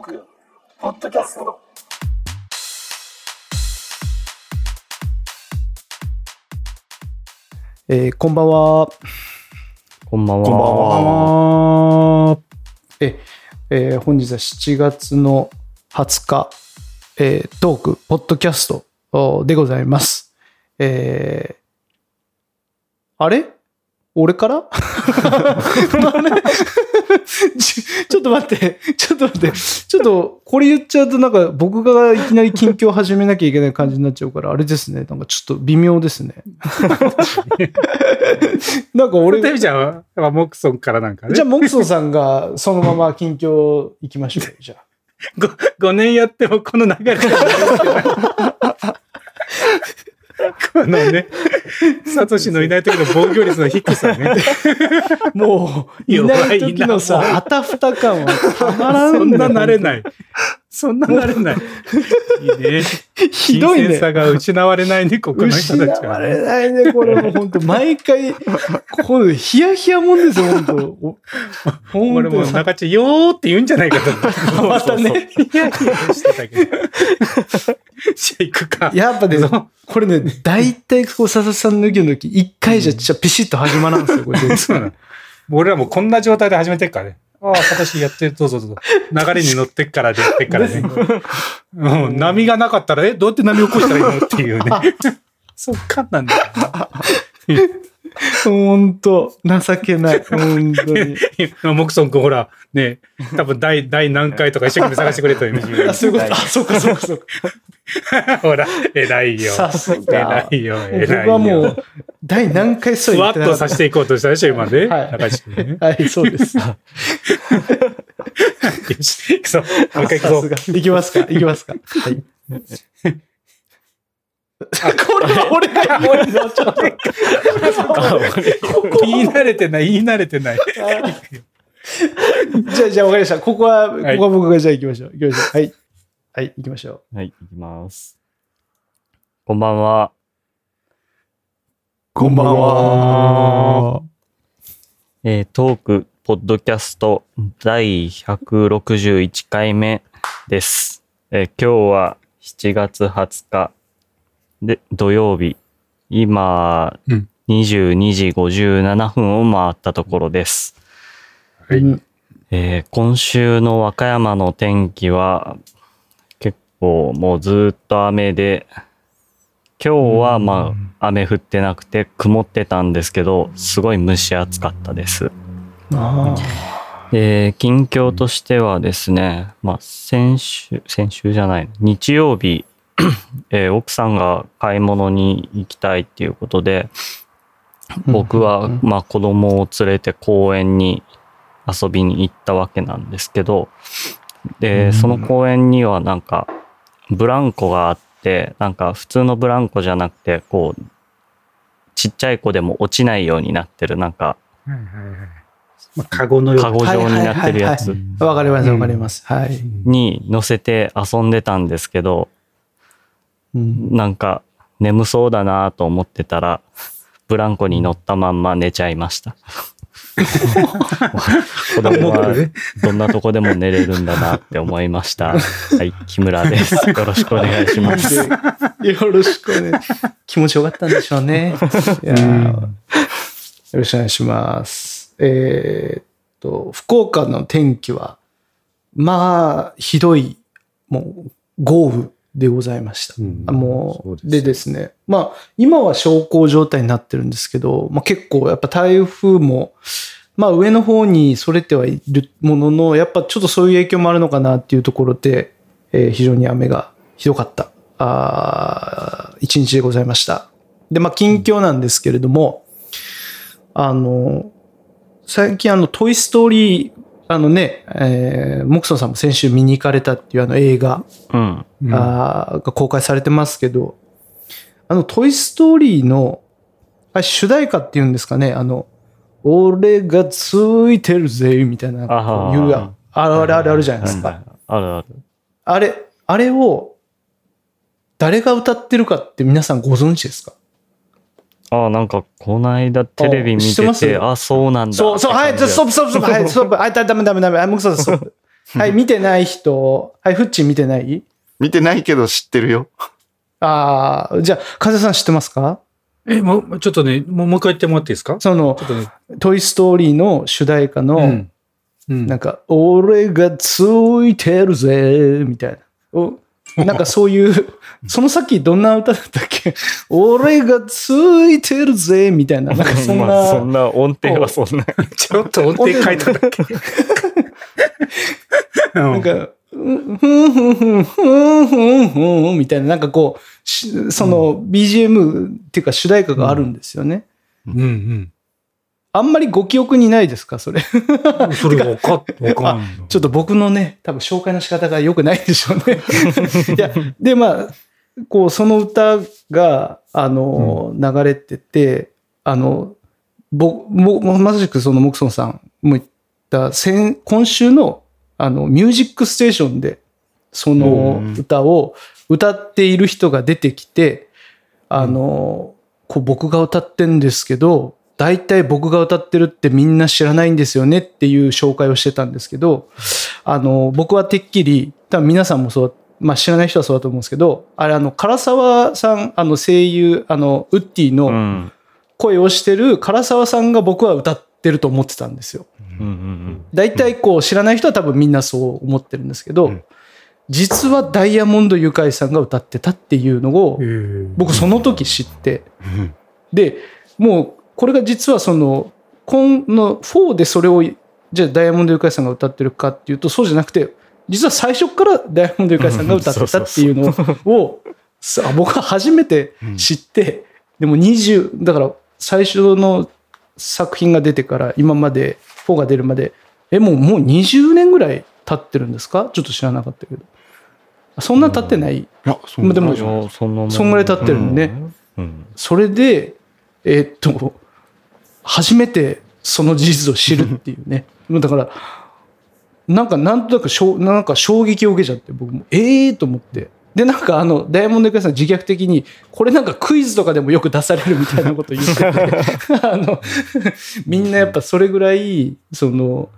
ーク、ポッドキャスト。えーこんばんは。こんばんは。こんばんは。え、えー本日は7月の20日、えートーク、ポッドキャストおでございます。えーあれ？俺から？ち ちょっと待って、ちょっと待って、ちょっとこれ言っちゃうとなんか僕がいきなり近況始めなきゃいけない感じになっちゃうから、あれですね。なんかちょっと微妙ですね。なんか俺デビちゃんは、やっぱモクソンからなんかね。じゃあ、モクソンさんがそのまま近況行きましょうよ。じゃあ。5年やってもこの流れがこのね、サトシのいない時の防御率の低さね。もう、いない時のさ、あたふた感はたまらんそんな慣れい。ない。そんな慣れない。いいね。ひどい新鮮さね。が失われないね、ここの人失たちは。われないね、これも本当毎回、これヒヤヒヤもんですよ、本当お本俺も当中地よーって言うんじゃないかと。またね。いやいやしてたけど。じゃあ行くか。やっぱね、これね、大体こう、佐々木さんの意見の時、一回じゃ、じゃピシッと始まらんすよ、これ全然。そうなの。俺らもこんな状態で始めてっからね。ああ、私やってる、どうぞどうぞ。流れに乗ってっからでやってっからね。うん、波がなかったら、え、どうやって波を起こしたらいいの？っていうね。そっかなんだよな。本当情けない。本当に。今、モクソン君ほら、ね、多分第、第何回とか一生懸命探してくれたよね。あ、そういうこと？あ、そうか、そうか、そうか。ほら、偉いよ。さすが。偉いよ、偉いよ。僕はもう、第何回そうふわってとさせていこうとしたでしょ、今ね。はい君ね。はい、そうです。よし、行くぞ。もう一回行くぞ。さすが。いきますか、いきますか？はい。あ、これは俺が言うの、ちょっと。言い慣れてない、言い慣れてない。じゃあ、じゃあ、わかりました。ここは、ここは僕がじゃあ行きましょう。行きましょう。はい。はい、行きましょはい、いきます。こんばんは。う。こんばんは。えートーク、ポッドキャスト第161回目です。えー今日は7月20日で土曜日。今、うん22時57分を回ったところです。はいうんえー今週の和歌山の天気は結構もうずーっと雨で今日はまあ雨降ってなくて曇ってたんですけどすごい蒸し暑かったです。あで近況としてはですね、まあ、先週先週じゃない日曜日、えー奥さんが買い物に行きたいっていうことで僕は、うんまあ、子供を連れて公園に遊びに行ったわけなんですけど、で、その公園にはなんか、ブランコがあって、なんか普通のブランコじゃなくて、こう、ちっちゃい子でも落ちないようになってる、なんか、はいはいはい。まあ、カゴのようカゴ状になってるやつあ。わかります、わかります。はい。に乗せて遊んでたんですけど、うんなんか眠そうだなと思ってたら、ブランコに乗ったまんま寝ちゃいました。子供は どんなとこでも寝れるんだなって思いました。はい、木村です。よろしくお願いします。よろしくね。気持ちよかったんでしょうね。いやーよろしくお願いします。えーっと、福岡の天気は、まあ、ひどい、もう、豪雨でございました。うんもう、ですでですね、まあ、今は小康状態になってるんですけど、まあ結構やっぱ台風も、まあ上の方にそれてはいるものの、やっぱちょっとそういう影響もあるのかなっていうところで、えー非常に雨がひどかった、あー一日でございました。で、まあ近況なんですけれども、あの、最近あの、トイストーリー、あのね、えー、モクソンさんも先週見に行かれたっていうあの映画、うん。うんあーが公開されてますけど、あの、トイストーリーの、主題歌っていうんですかね、あの、俺がついてるぜ、みたいな、言うやあるあるあるあるじゃないですか。あるある。あれ、あれを、誰が歌ってるかって皆さんご存知ですか？ああ、なんか、この間テレビ見あ知っててて、あ、そうなんだ。そう、そう、はい、ストップ、ストップ、ストップ、はい、ストップ、はい、ダメ、ダメ、ダメ、はい、モクソン、ストップ。はい、見てない人。はい、フッチン見てない？見てないけど知ってるよ。ああ、じゃあ、風さん知ってますか？え、もう、ちょっとね、もうもう一回言ってもらっていいですか？ちそのょ、っとね。トイ・ストーリーの主題歌の、うん。うん。なんか、俺がついてるぜ、みたいな。お なんかそういう、そのさっきどんな歌だったっけ？俺がついてるぜ、みたいな。なんかそんな、まあそんな音程はそんな。ちょっと音程変えただけ？うんなんか、ふんふんふんふんふんふんふんみたいな、なんかこう、しその BGM っていうか主題歌があるんですよね。うんあんまりご記憶にないですか？それ。うん。それが分かっ、分かんない。ちょっと僕のね、多分紹介の仕方が良くないでしょうね。いや、で、まあ、こう、その歌が、あの、流れてて、あの、ぼ、ぼ、まさしくそのモクソンさんも言った、先、今週の、あの、ミュージックステーションで、その歌を歌っている人が出てきて、あの、こう僕が歌ってんですけど、大体僕が歌ってるってみんな知らないんですよねっていう紹介をしてたんですけど、あの、僕はてっきり、多分皆さんもそう、まあ知らない人はそうだと思うんですけど、あれあの、唐沢さん、あの声優、あの、ウッディうのん。声をしてる唐沢さんが僕は歌ってると思ってたんですよ。大体こう知らない人は多分みんなそう思ってるんですけど、うん実はダイヤモンドユカイさんが歌ってたっていうのを僕その時知って、うんで、もうこれが実はその、今の4でそれを、じゃあダイヤモンドユカイさんが歌ってるかっていうとそうじゃなくて、実は最初からダイヤモンドユカイさんが歌ってたっていうのを、さ僕は初めて知って、でも20、だから最初の作品が出てから今まで4が出るまで、え、もうもう20年ぐらい経ってるんですか？ちょっと知らなかったけど。そんな経ってない。うまあでもそんなもんそんぐらい経ってるのね。うん。それで、えーっと、初めてその事実を知るっていうね。だから、なんかなんとなくしょうなんか衝撃を受けちゃって、僕も、ええー、と思って。で、なんかあの、ダイヤモンドユカイさん自虐的に、これなんかクイズとかでもよく出されるみたいなこと言ってて、あの、みんなやっぱそれぐらい、その、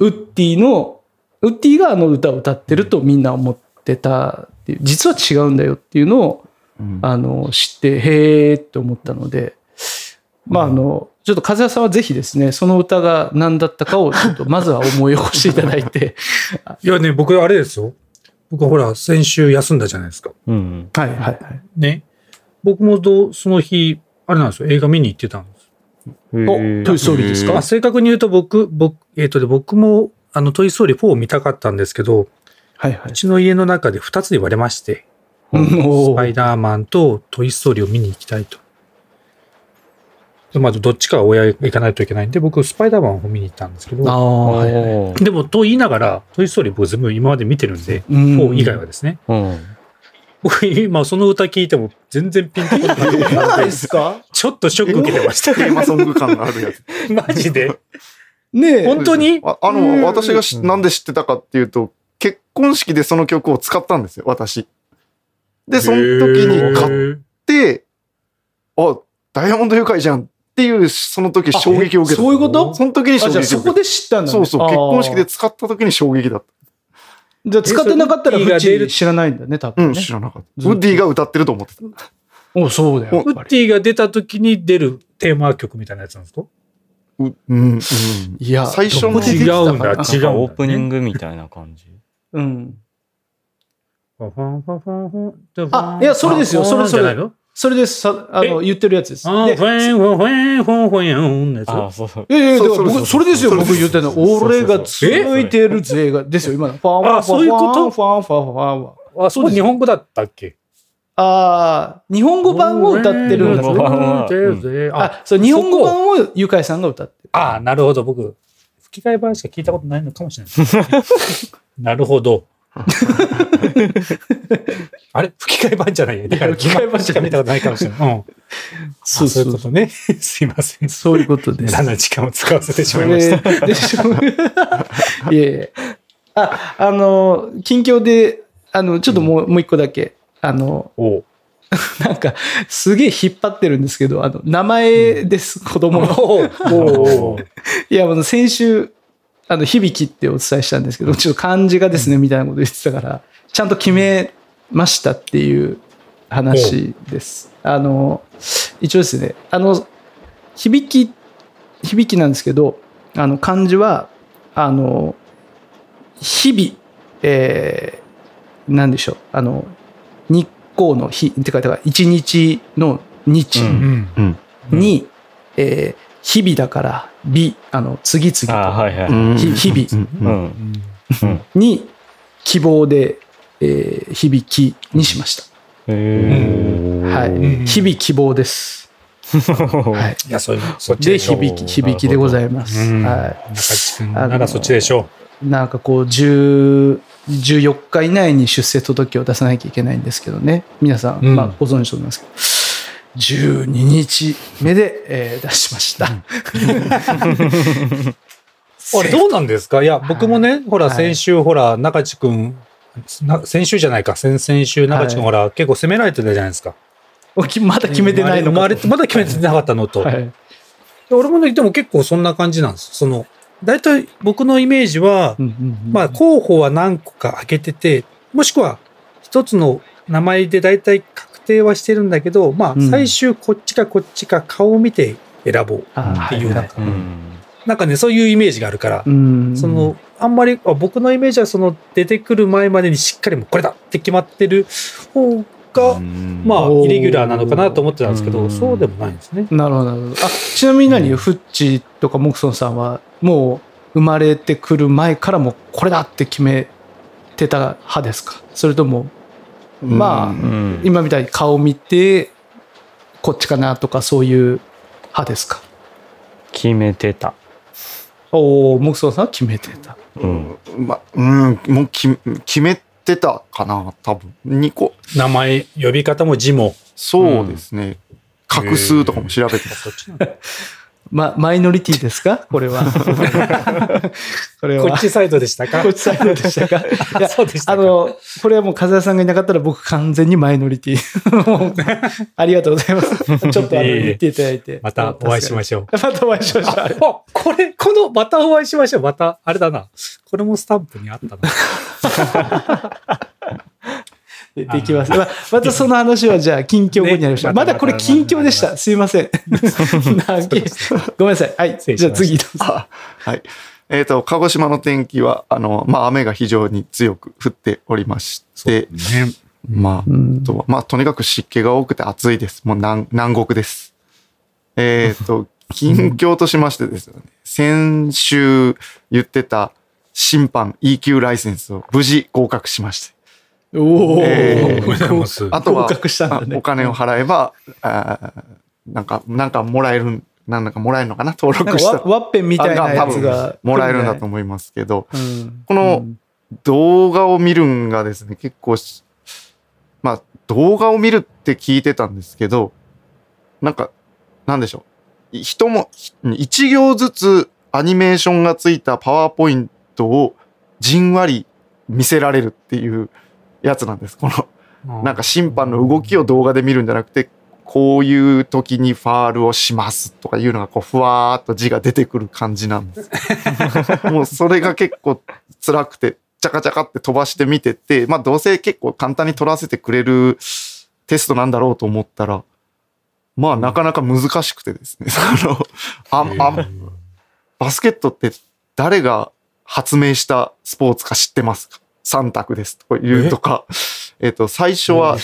ウッディの、ウッディがあの歌を歌ってるとみんな思ってたっていう、実は違うんだよっていうのを、うんあの、知って、へーって思ったので、まあ、あの、ちょっと風谷さんはぜひですね、その歌が何だったかを、ちょっと まずは思い起こしていただいて、いやね、僕あれですよ。僕ほら、先週休んだじゃないですか。うん。はいはいはい。ね。僕もどうその日、あれなんですよ。映画見に行ってたんです。お、トイストーリーですか？まあ、正確に言うと僕、僕、えっ、とで、僕も、あの、トイストーリー4を見たかったんですけど、はいはいうちの家の中で2つに割れまして、スパイダーマンとトイストーリーを見に行きたいと。でまずどっちかは親行かないといけないんで、僕、スパイダーマンを見に行ったんですけあど、でも、と言いながら、トイストーリー僕全部今まで見てるんで、うん4以外はですね。うん。僕、今その歌聞いても全然ピンとこなかったないのでですか？ちょっとショック受けてました。テーマソング感があるやつ。マジでねえ。本当に？あの、私がしなんで知ってたかっていうと、結婚式でその曲を使ったんですよ、私。で、その時に買っへて、あ、ダイヤモンド愉快じゃんっていう、その時衝撃を受けた。そういうこと？その時に衝あ、じゃあそこ撃を受けで知ったんだ、た。ね。そうそう、結婚式で。使った時に衝撃だった。じゃあ使ってなかったらフッチー知らないんだね、多うん、分ね。知らなかった。ウッディが歌ってると思ってた。おそうだよ。やウっぱりッディが出た時に出るテーマ曲みたいなやつなんですか？ううん、うん。いや、最初の違うんだ違うオープニングみたいな感じ。うん。あいやそれですよそれそれじゃないの？それです。さあの、言ってるやつです。あでフェンフェンフェンフェンフェンのやつああ、そう。いやいや、僕、それですよ、僕言ってるの。俺がついてるぜが、ですよ、今の。ファンファンあそういうことファンファンファンファンは。あ、そこ日本語だったっけああ、日本語版を歌ってるんだ日本語版はああ、そう、日本語版をゆかいさんが歌ってる。あ、なるほど。僕、吹き替え版しか聞いたことないのかもしれない。なるほど。あれ？吹き替え版じゃないや。だから吹き替え版じゃないしか見たことないかもしれない。うん。そうそういそううことね。すいません。そういうことです無駄。な時間を使わせてしそまいました。れでしょ。いえいえ。あ、あの、近況で、あの、ちょっともう、もう一個だけ。あの、なんか、すげえ引っ張ってるんですけど、あの、名前です、子供の。いや、あの先週、あの、響きってお伝えしたんですけど、ちょっと漢字がですね、みたいなこと言ってたから、ちゃんと決めましたっていう話です。あの、一応ですね、あの、響き、響きなんですけど、あの、漢字は、あの、日々、えー、なんでしょう、あの、日光の日、って書いてある一日の日うんうん。に、えー日々だから、日、あの、次々と。あはいはい。日々うんうん。うん。に希望で、えー響きにしましへた。はうんい。日々希望です。はい。いや、そういう、そっちで。響き、響きでございます。うん。は中地君ならそっちでしょい。なんかこう、10 14日以内に出世届を出さなきゃいけないんですけどね。皆さん、うんまあ、ご存知と思いますけど。12日目で、えー出しました。う。あれ、どうなんですか？いや、僕もね、ほら、はい先週、ほら、中地君、な先週じゃないか、先々週、中地君、はいほら、結構攻められてたじゃないですか。まだ決めてないのかまだまだ決めてなかったのと。はい。俺もね、でも結構そんな感じなんです。その、大体僕のイメージは、まあ、候補は何個か挙げてて、もしくは一つの名前で大体確定はしてるんだけど、まあう、ん。最終こっちかこっちか顔を見て選ぼうあっていう、はないんか、うん。なんかね、そういうイメージがあるから、うん。その、あんまり、あ僕のイメージはその出てくる前までにしっかりもうこれだって決まってる方が、まあ、イレギュラーなのかなと思ってたんですけど、うん。そうでもないんですね。なるほど、なるほど。あ、ちなみに何、フッチとかモクソンさんは、もう生まれてくる前からもうこれだって決めてた派ですか？それとも、まあうん。今みたいに顔見て、こっちかなとかそういう派ですか？決めてた。おお、モクソンさんは決めてた。うん。まうんもうき決めてたかな多分2個名前、呼び方も字も。そうですね、画数とかも調べてますそっちま、マイノリティですか？これは。これは。こっちサイドでしたか？こっちサイドでしたか？いやそうでしたか？あの、これはもう風谷さんがいなかったら僕完全にマイノリティ。ありがとうございます。ちょっとあの言っていただいて。またお会いしまししょう。ょう。またお会いしましょう。あ、これ、この、またお会いしましょう。また、あれだな。これもスタンプにあったな。でできます。ままたその話はじゃあ 近況後になりました。ねまだこれ近況でした。すいません。ごめんなさい。はい。じゃあ次どうぞ。あはいえっ、と鹿児島の天気はあのまあ雨が非常に強く降っておりましてね。まあうんとまあ、とにかく湿気が多くて暑いです。もう南南国です。えっ、と、近況としましてですよね。先週言ってた審判 EQ ライセンスを無事合格しまして。おお、えーおめでとうございますあとはお金を払えば、あーなんか、なんかもらえる、なんかもらえるのかな？登録したかワワッペンみたいなやつが。もらえるんだと思いますけど、うん。この動画を見るんがですね、結構し、まあ、動画を見るって聞いてたんですけど、なんか、なんでしょう。い人も、ひ一行ずつアニメーションがついたパワーポイントをじんわり見せられるっていうやつなんです。この、なんか審判の動きを動画で見るんじゃなくて、こういう時にファールをしますとかいうのがこうふわーっと字が出てくる感じなんです。もうそれが結構辛くて、チャカチャカって飛ばして見てて、まあどうせ結構簡単に取らせてくれるテストなんだろうと思ったら、まあなかなか難しくてですね。あの、あ、あ、バスケットって誰が発明したスポーツか知ってますか？?3 択ですとか言うとか、え？っと、最初は。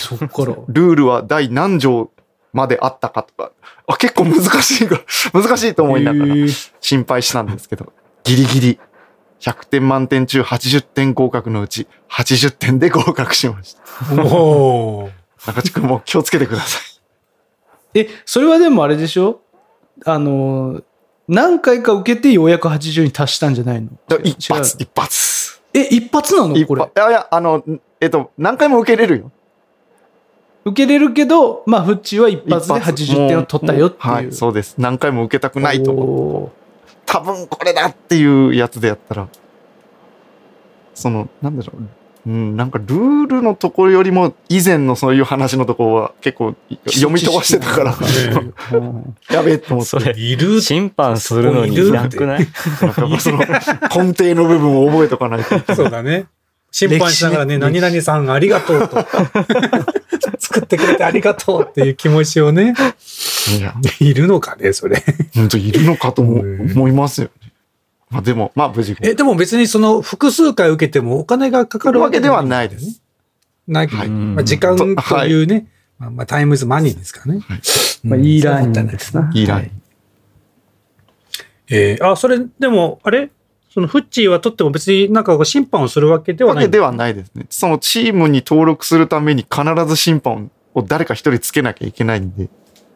ルールは第何条まであったかとか、あ結構難しいが、難しいと思いながら心配したんですけど、ギリギリ100点満点中80点合格のうち80点で合格しました。おお。中地君も気をつけてくださえ、それはでもあれでしょ？あの、何回か受けてようやく80に達したんじゃないの？い。一発一発。え、一発なの？一これ。発。いやいや、あの、えっと、何回も受けれるよ。受けれるけど、まあ、フッチーは一発で一発80点を取ったよっていう。もはい、そうです。何回も受けたくないと思う。お多分これだっていうやつでやったら、その、なんでしょう。うん、なんかルールのところよりも以前のそういう話のところは結構読み飛ばしてたから、う んやべえと思って。それ、いる審判するのにいなくないその根底の部分を覚えとかないと。そうだね。審判しながらね、何々さんありがとうと。作ってくれてありがとうっていう気持ちをね、いるのかね、それ。本当いるのかと思いますよね。まあでも、まあ無事。え、でも別にその複数回受けてもお金がかかるわけではないですね。ないはいまあ、時間というね、まあ、まあ time's money ですからね。まあ、いい learning ですな。いい learning。えーあ、それ、でも、あれ？そのフッチーは取っても別になんか審判をするわけではない？わけではないですね。そのチームに登録するために必ず審判を誰か一人つけなきゃいけないんで、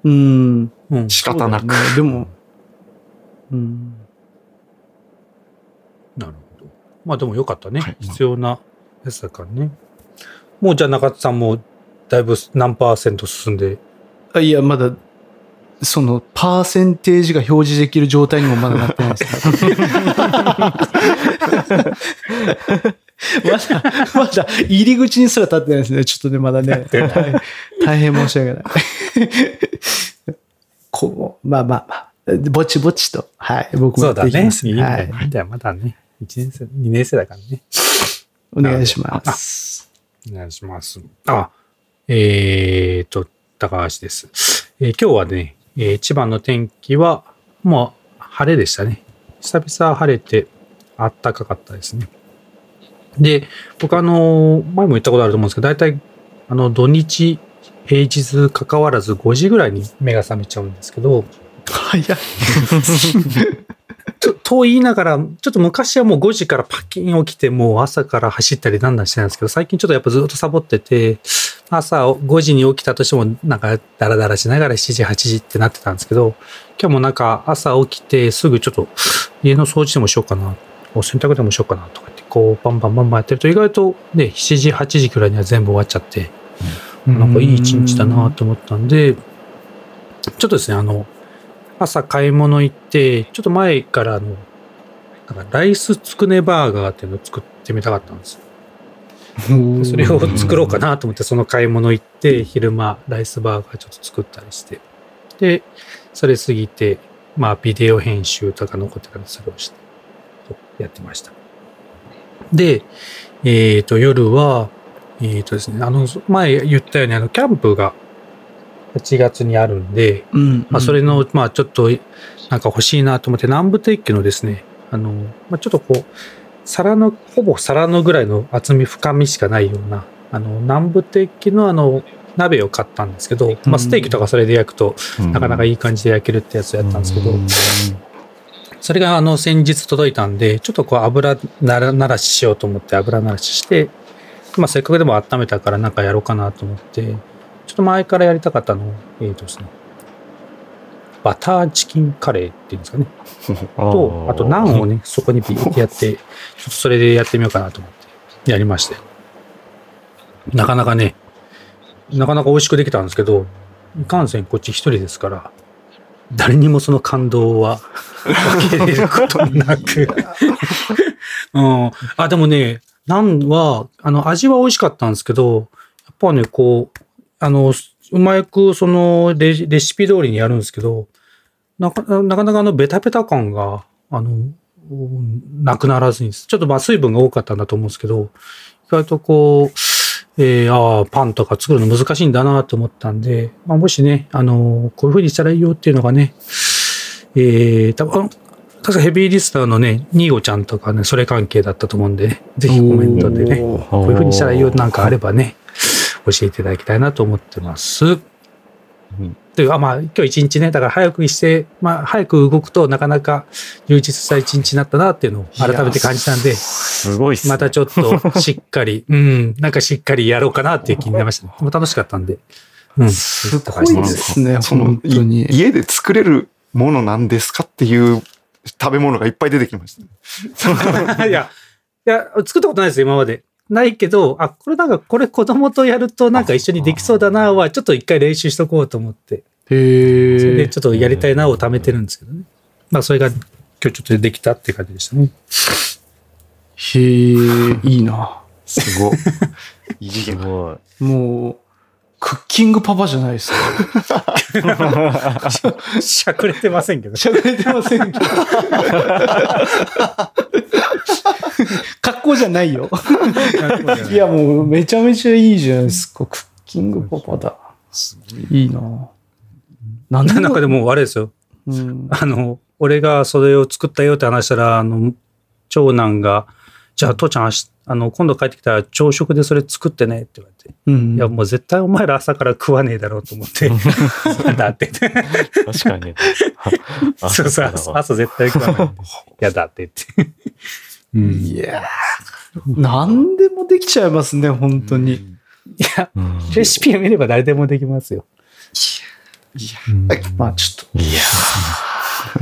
うん。うん。仕方なく。でも、うん。なるほど。まあでもよかったね。はい必要なやつだからね。もうじゃあ中田さんもだいぶ何パーセント進んで。あいや、まだ、その、パーセンテージが表示できる状態にもまだなってないですね。まだ、まだ、入り口にすら立ってないですね。ちょっとね、まだね。大大変申し訳ない。こう、まあまあまあ、ぼちぼちと、はい、僕もきます。いいんだよ。はいいいんだよ。まだね。1年生、2年生だからね。お願いします。お願いします。あ、えーと、高橋です。えー今日はね、えー千葉の天気は、もう晴れでしたね。久々晴れて、あったかかったですね。で、僕あの、前も言ったことあると思うんですけど、大体、あの、土日、平日関わらず5時ぐらいに目が覚めちゃうんですけど、早い。とと言いながら、ちょっと昔はもう5時からパキン起きて、もう朝から走ったりなんだんしてたんですけど、最近ちょっとやっぱずっとサボってて、朝5時に起きたとしても、なんかダラダラしながら7時、8時ってなってたんですけど、今日もなんか朝起きてすぐちょっと家の掃除でもしようかな、お洗濯でもしようかなとかって、こうバンバンバンバンやってると意外とね、7時、8時くらいには全部終わっちゃって、なんかいい一日だなと思ったんで、ちょっとですね、あの、朝買い物行って、ちょっと前からの、なんかライスつくねバーガーっていうのを作ってみたかったんですよ。で それを作ろうかなと思って、その買い物行って、昼間ライスバーガーちょっと作ったりして。で、それ過ぎて、まあビデオ編集とか残ってたんで、それをして、とやってました。で、えっ、と、夜は、えっ、とですね、あの、前言ったように、あの、キャンプが8月にあるんで、うん。まあ、それの、まあ、ちょっと、なんか欲しいなと思って、南部鉄器のですね、あの、まあ、ちょっとこう、皿の、ほぼ皿のぐらいの厚み、深みしかないような、あの、南部鉄器のあの、鍋を買ったんですけど、まあ、ステーキとかそれで焼くと、なかなかいい感じで焼けるってやつをやったんですけど、それがあの、先日届いたんで、ちょっとこう、油なら、ならししようと思って油ならしして、まあ、せっかくでも温めたからなんかやろうかなと思って、ちょっと前からやりたかったのを、えーとですね、バターチキンカレーっていうんですかね。と、あとナンをね、そこにビーってやって、ちょっとそれでやってみようかなと思って、やりまして。なかなかね、なかなか美味しくできたんですけど、いかんせんこっち一人ですから、誰にもその感動は 分けれることなく。うん。あ、でもね、ナンは、あの、味は美味しかったんですけど、やっぱね、こう、あの、うまくそのレレシピ通りにやるんですけど、なかなかなかあのベタベタ感が、あの、なくならずに、ちょっとまあ水分が多かったんだと思うんですけど、意外とこう、えー、ああ、パンとか作るの難しいんだなと思ったんで、まあ、もしね、あのこういう風にしたらいいよっていうのがね、えー、多分確かヘビーリスナーのね、ニーゴちゃんとかね、それ関係だったと思うんで、ね、ぜひコメントでね、こういう風にしたらいいよなんかあればね、教えていただきたいなと思ってます。んで、あ、まあ、今日一日ね、だから早くして、まあ、早く動くとなかなか充実した一日になったなっていうのを改めて感じたんで、すごいっすね。またちょっとしっかり、うん、なんかしっかりやろうかなっていう気になりましたね。楽しかったんで。うん。すごいですね、その本当に。い家で作れるものなんですかっていう食べ物がいっぱい出てきましたね。いや、いや、作ったことないですよ、今まで。ないけど、あ、これなんか、これ子供とやるとなんか一緒にできそうだなは、ちょっと一回練習しとこうと思って、へそれでえ。ちょっとやりたいなを貯めてるんですけどね。まあ、それが今日ちょっとできたって感じでしたね。へえ、いいな。すごい。異次元。すごい。もう、クッキングパパじゃないですか。しゃくれてませんけど。しゃべれてませんけど。格好じゃないよ。いや、もうめちゃめちゃいいじゃないですか。クッキングパパだ。いいななんでなんかでもあれですよ。うん、あの、俺がそれを作ったよって話したら、あの、長男が、じゃあ父ちゃん明日、あの、今度帰ってきたら朝食でそれ作ってねって言われて。うん。いや、もう絶対お前ら朝から食わねえだろうと思って。だって。確かに。そうそう、朝朝絶対食わない。やだって言って。うん。いいやー何でもできちゃいますね、本当に。や、うんレシピを見れば誰でもできますよ。うんまあちょっと、いや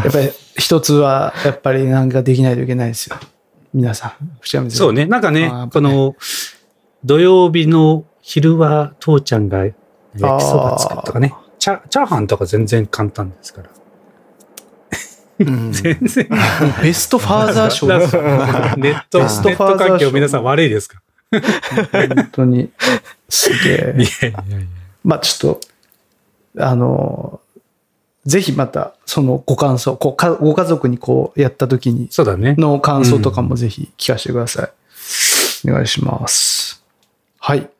やっぱり一つは、やっぱりなんかできないといけないですよ。皆さん。藤山先生そうね。なんかねねこの、土曜日の昼は父ちゃんが焼きそば作るとかね。チャチャーハンとか全然簡単ですから。うん全然。ベストファーザー賞 ネット、ネベストッファーザー賞ト環境皆さん悪いですか？本当に。すげえ。いやいやいや。まあちょっと、あの、ぜひまた、そのご感想、こうかご家族にこうやった時に、そうだね。の感想とかもぜひ聞かせてください。お願いします。はい。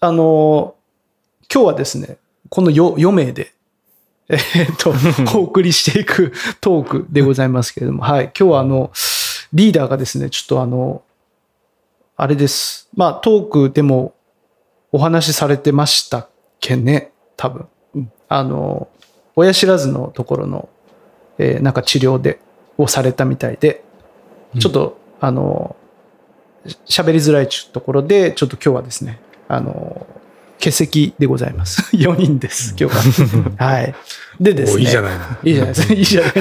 あの、今日はですね、この 4, 4名で、えーっと、お送りしていくトークでございますけれども、はい。今日はあの、リーダーがですね、ちょっとあの、あれです。まあ、トークでもお話しされてましたっけね、多分。あの、親知らずのところの、えーなんか治療で、をされたみたいで、ちょっと、あの、し喋りづらいちゅうところで、ちょっと今日はですね、あの、欠席でございます。4人です、今日は。はい。でですね。おいいじゃないの。いいじゃないですか。いいじゃない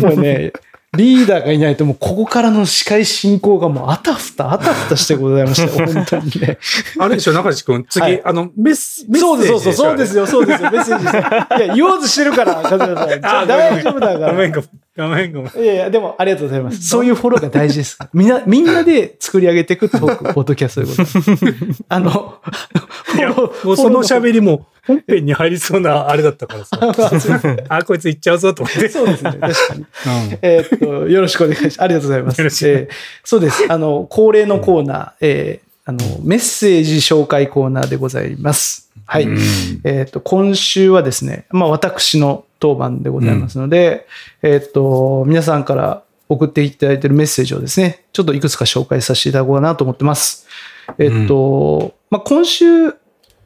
の。もうね、リーダーがいないと、もうここからの司会進行がもうあたふた、あたふたしてございました。本当にね。あれでしょ、中地君、次、はいあの、メス、メッセそうです、ージそうそう、そうですよ。よ、そうですよ、メッセージです。いや、言おうとしてるから、風間さん。大丈夫だから。ごめん、ごめん、ごめん、ごめん。いやいや、でもありがとうございます。そういうフォローが大事です。みんな、みんなで作り上げていくトーク、ポッドキャストでございます。あの、フォローその喋りも本編に入りそうなあれだったからさ。あ、こいつ行っちゃうぞと思って。そうですね、確かに。うんえーっと、よろしくお願いします。ありがとうございます。よろしくえーそうです。あの、恒例のコーナー、えーあの、メッセージ紹介コーナーでございます。はい。えーっと、今週はですね、まあ、私の当番でございますので、えーっと、皆さんから送っていただいているメッセージをですね、ちょっといくつか紹介させていただこうかなと思ってます。えーっと、まあ、今週、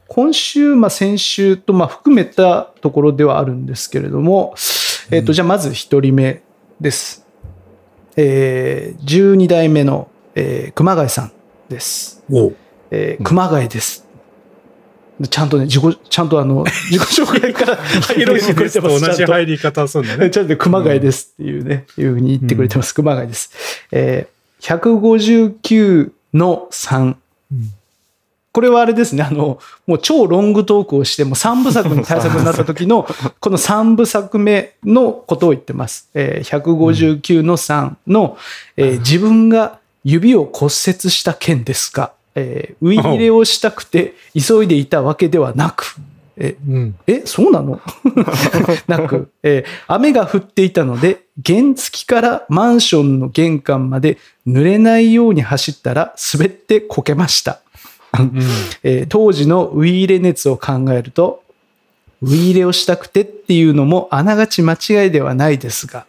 今週、まあ、先週と、まあ、含めたところではあるんですけれども、えっ、と、じゃあ、まず一人目です。えー、12代目の、えー熊谷さんです。えー熊谷です。ちゃんとね、自己、ちゃんとあの、自己紹介から入ヒロシですと同じちゃんと入り方するんだね。ちゃんと熊谷ですっていうね、いうふうに言ってくれてます。熊谷です。えー、159の3。これはあれですね、あの、もう超ロングトークをして、もう3部作に対策になった時の、この3部作目のことを言ってます。えー、159の3の、えー自分が指を骨折した件ですが、えー、ウイ入れをしたくて急いでいたわけではなく、えうん。え、そうなの？なく、えー雨が降っていたので、原付からマンションの玄関まで濡れないように走ったら滑ってこけました。えー当時のウイ入れ熱を考えると、ウイ入れをしたくてっていうのもあながち間違いではないですが、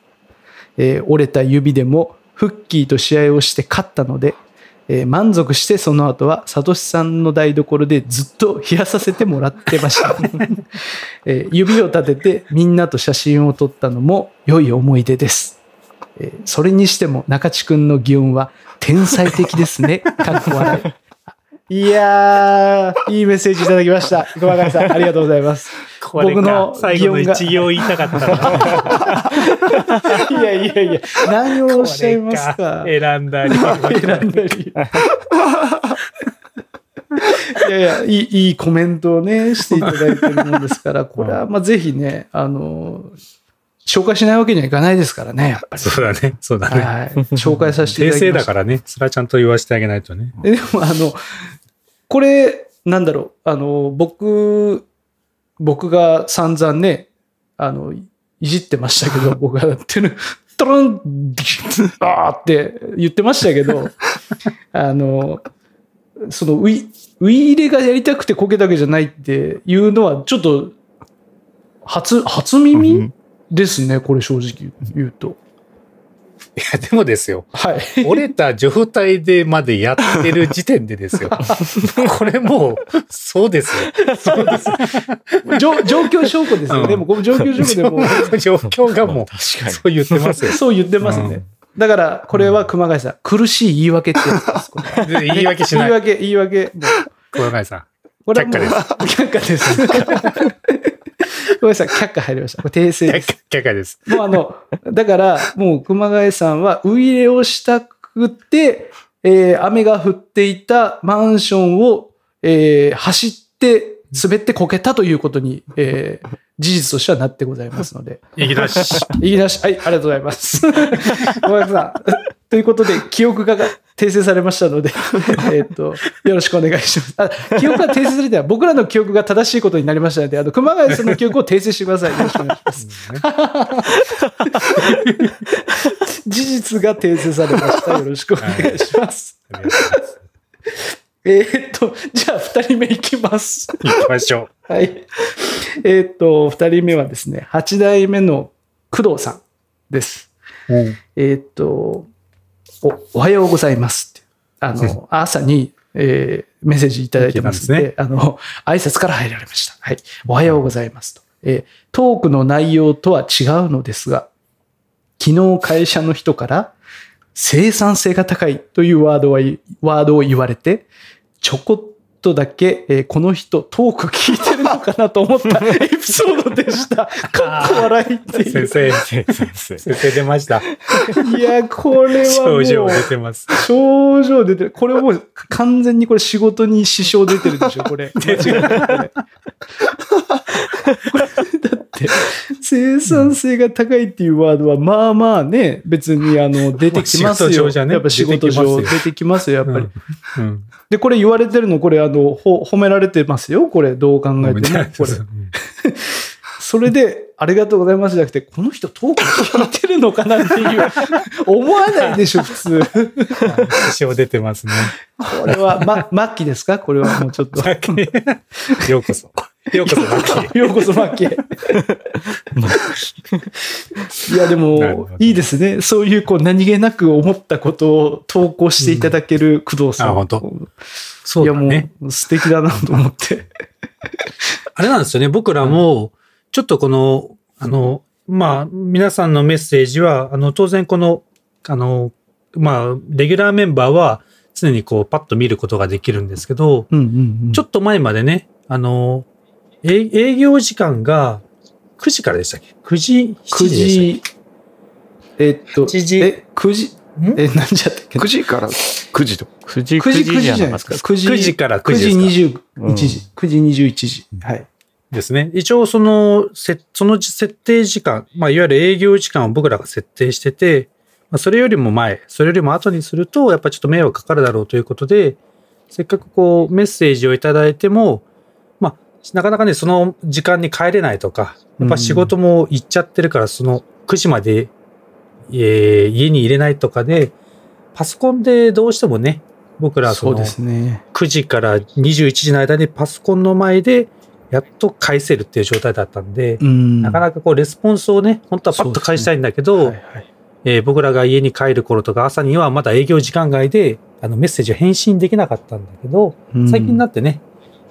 えー折れた指でもフッキーと試合をして勝ったので、えー満足してその後はサトシさんの台所でずっと冷やさせてもらってました、えー指を立ててみんなと写真を撮ったのも良い思い出です、えーそれにしても中地君の擬音は天才的ですね。かっこ笑い。いやー、いいメッセージいただきました。熊谷さん、ありがとうございます。これか僕の最後の一行言いたかったな。いやいやいや、何をおっしゃいますか。選んだり。選んだり。いやいや、いい、いいコメントをね、していただいてるもんですから、これは、まあ、ぜひね、あの、紹介しないわけにはいかないですからね、やっぱり。そうだね。そうだね。はい。紹介させてい訂ただきました。正だからね。それはちゃんと言わせてあげないとね。えでも、あの、これ、なんだろう、あの、僕、僕が散々ね、あの、いじってましたけど、僕がやってる、トロン、デあーって言ってましたけど、あの、そのウィ、ウィ入れがやりたくてこけたわけじゃないっていうのは、ちょっと、初、初耳ですね、これ正直言うと。いや、でもですよ。はい。折れた状態でまでやってる時点でですよ。これもう、そうですよ。そうです状状況証拠ですよね。うんもうこの状況証拠でもう、状況がもう、確かにそう言ってますよ。そう言ってますね。だから、これは熊谷さん、苦しい言い訳ってやつです。これで言い訳しない。言い訳、言い訳。もう小林さん。これ却下です。却下です。ごめんなさい、却下入りました。これ訂正です。却下、です。もうあの、だから、もう熊谷さんは、ウイイレをしたくて、えー雨が降っていたマンションを、えー走って、滑ってこけたということに、えー事実としてはなってございますので。いきなし。いきなし、はい、ありがとうございます。小林さん。ということで、記憶が訂正されましたので、えっと、よろしくお願いします。あ記憶が訂正されては、僕らの記憶が正しいことになりましたので、あの、熊谷さんの記憶を訂正してください。よろしくお願いします。事実が訂正されました。よろしくお願いします。いますえーっと、じゃあ、二人目いきます。行きましょはい。えーっと、二人目はですね、八代目の工藤さんです。う。えーっと、お、おはようございますって。あの、朝に、えーメッセージいただいてますので、いけあの、挨拶から入られました。はい。おはようございますと。えートークの内容とは違うのですが、昨日会社の人から、生産性が高いというワードは、ワードを言われて、ちょこっとだけ、えーこの人トーク聞いてるのかなと思った エピソードでした。かっこ笑いっていう。先生、先生先生出ました。いや、これはもう。症状出てます。症状出てる。これもう完全にこれ仕事に支障出てるでしょ、これ。間違いなくこれこれ だって、生産性が高いっていうワードは、まあまあね、別にあの、出てきますよ。ねやっぱ仕事上出てきますよやっぱり。うん。うん。で、これ言われてるの、これあの、ほ褒められてますよ、これ、どう考えても。これ。それで、ありがとうございますじゃなくて、この人トーク聞いてるのかなっていう、思わないでしょ、普通。支障出てますね。これは、ま、末期ですか？これはもうちょっと。ようこそ。ようこそ、マッキー。ようこそ末期へ。いや、でもど、いいですね。そういう、こう、何気なく思ったことを投稿していただける工藤さん。あ本当そいうや、もだね。う、素敵だなと思って。あれなんですよね。僕らも、ちょっとこの、あの、まあ、皆さんのメッセージは、あの、当然この、あの、まあ、レギュラーメンバーは常にこう、パッと見ることができるんですけど、うんうんうん。ちょっと前までね、あの、え営業時間が9時からでしたっけ ?9 時、7 9時でし時、えっと、8時え、9時、え、何時やったっけ？9時から9時と。9時、9時、9 9時じゃないですか。9時9時か？ら9 9時時ですか？21時。9時21時。はい。ですね。一応その、せその設定時間、まあ、いわゆる営業時間を僕らが設定してて、まあ、それよりも前、それよりも後にすると、やっぱちょっと迷惑かかるだろうということで、せっかくこう、メッセージをいただいても、まあ、なかなかね、その時間に帰れないとか、やっぱ仕事も行っちゃってるから、その9時まで、えー家に入れないとかで、パソコンでどうしてもね、僕らはそのそうですね。9時から21時の間にパソコンの前でやっと返せるっていう状態だったんで、うん。なかなかこうレスポンスをね、本当はパッと返したいんだけど、はいはいえー僕らが家に帰る頃とか朝にはまだ営業時間外であのメッセージを返信できなかったんだけど、うん最近になってね、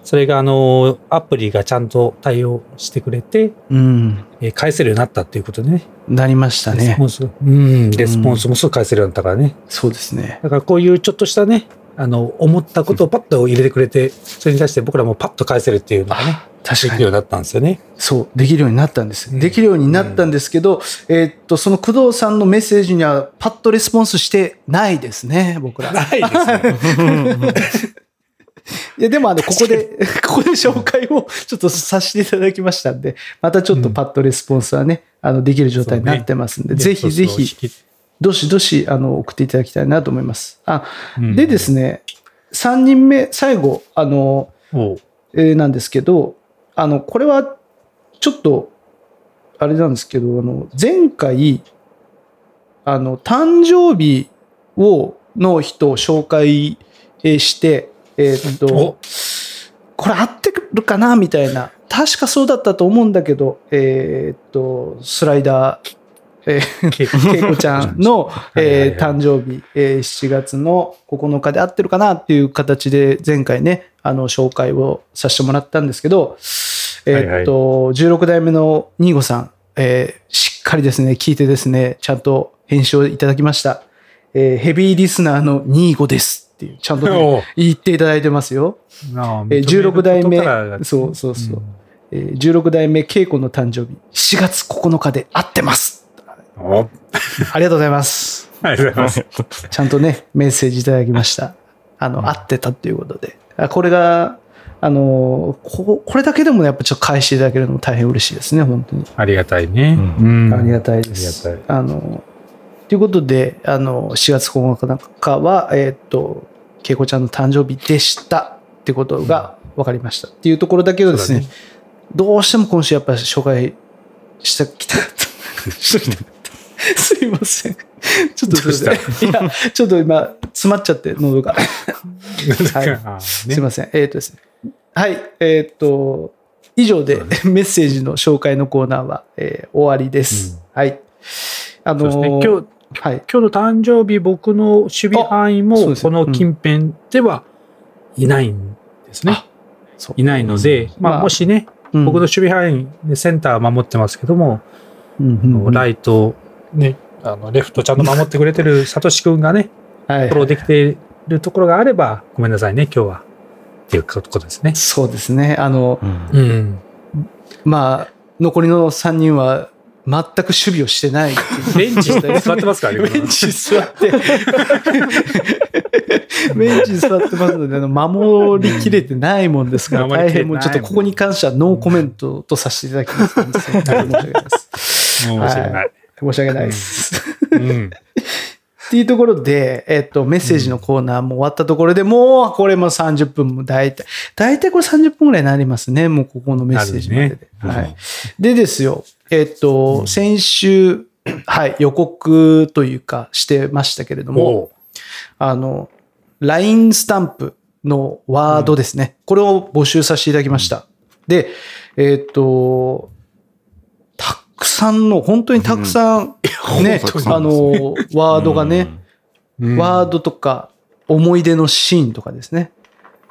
それがあのアプリがちゃんと対応してくれて、うん。えー返せるようになったっていうことでね。なりましたねレスポ。ンス、うん、レスポンスもすぐ返せるようになったからね。そうですね。だからこういうちょっとしたね、あの、思ったことをパッと入れてくれて、それに対して僕らもパッと返せるっていうのがね、確かに。できるようになったんですよね。そう、できるようになったんです。うんできるようになったんですけど、えーっと、その工藤さんのメッセージにはパッとレスポンスしてないですね、僕ら。ないですね。いや、でもあの、ここで、ここで紹介をちょっとさせていただきましたんで、またちょっとパッとレスポンスはね、あの、できる状態になってますんで、ぜひぜひ、どしどし、あの、送っていただきたいなと思います。あ、うん。でですね、3人目、最後、あの、えーなんですけど、あの、これは、ちょっと、あれなんですけど、あの、前回、あの、誕生日を、の人を紹介えーして、えーっとお、これ合ってくるかなみたいな。確かそうだったと思うんだけど、えーっと、スライダー、えーいこちゃん。の、えー誕生日、えー7月の9日で合ってるかなっていう形で前回ね、あの、紹介をさせてもらったんですけど、えーっと、16代目のニーゴさん、えーしっかりですね、聞いてですね、ちゃんと返信をいただきました。えーヘビーリスナーのニーゴですっていう、ちゃんとね、言っていただいてますよ。えー16代目そうそうそう。えー16代目稽古の誕生日、4月9日で合ってます。おあありがとうございます。りがとうございます。ちゃんとね、メッセージいただきました。あの、合ってたっていうことで。あこれが、あのこ、これだけでもねやっぱちょっと返していただけるのも大変嬉しいですね、本当に。ありがたいね。ううんありがたいです。ありがあの、ということで、あの、4月9日は、えーっと、恵子ちゃんの誕生日でしたってことが分かりました。っていうところだけをですね、そうだどうしても今週やっぱり紹介してきた。しときたかった すいません。ちょっとすいません。いや、ちょっと今、詰まっちゃって、喉が。はいあすねいません。えーっとですね。はい。えーっと、以上でメッセージの紹介のコーナーは、えー終わりです。はい。あのそうですねー今日はい。今日の誕生日、僕の守備範囲もこの近辺ではいないんですね。あそういないので、まあ、まあもしね、うん僕の守備範囲でセンター守ってますけども、うんうんうんライト、ね、あのレフトちゃんと守ってくれてるサトシ君がね、はいフォローできているところがあれば、ごめんなさいね、今日は。っていうことですね。そうですね。あの、うんうん。まあ、残りの3人は全く守備をしてないっていう。ベンチに座ってますからね。ベンチに座って、ベンチに座ってますので、あの守りきれてないもんですから、大変もうちょっとここに関してはノーコメントとさせていただきます。申し訳ないです。申し訳ない。申し訳ないです。うん。っていうところで、えっと、メッセージのコーナーも終わったところで、もう、これも30分も大体、大体これ30分ぐらいになりますね。もうここのメッセージまでで。はい。でですよ、えっと、先週、はい、予告というかしてましたけれども、もあの、LINE スタンプのワードですね。これを募集させていただきました。で、えっと、たくさんの、本当にたくさん、ね本当に、あの、ワードがね、う、うん。ワードとか、思い出のシーンとかですね。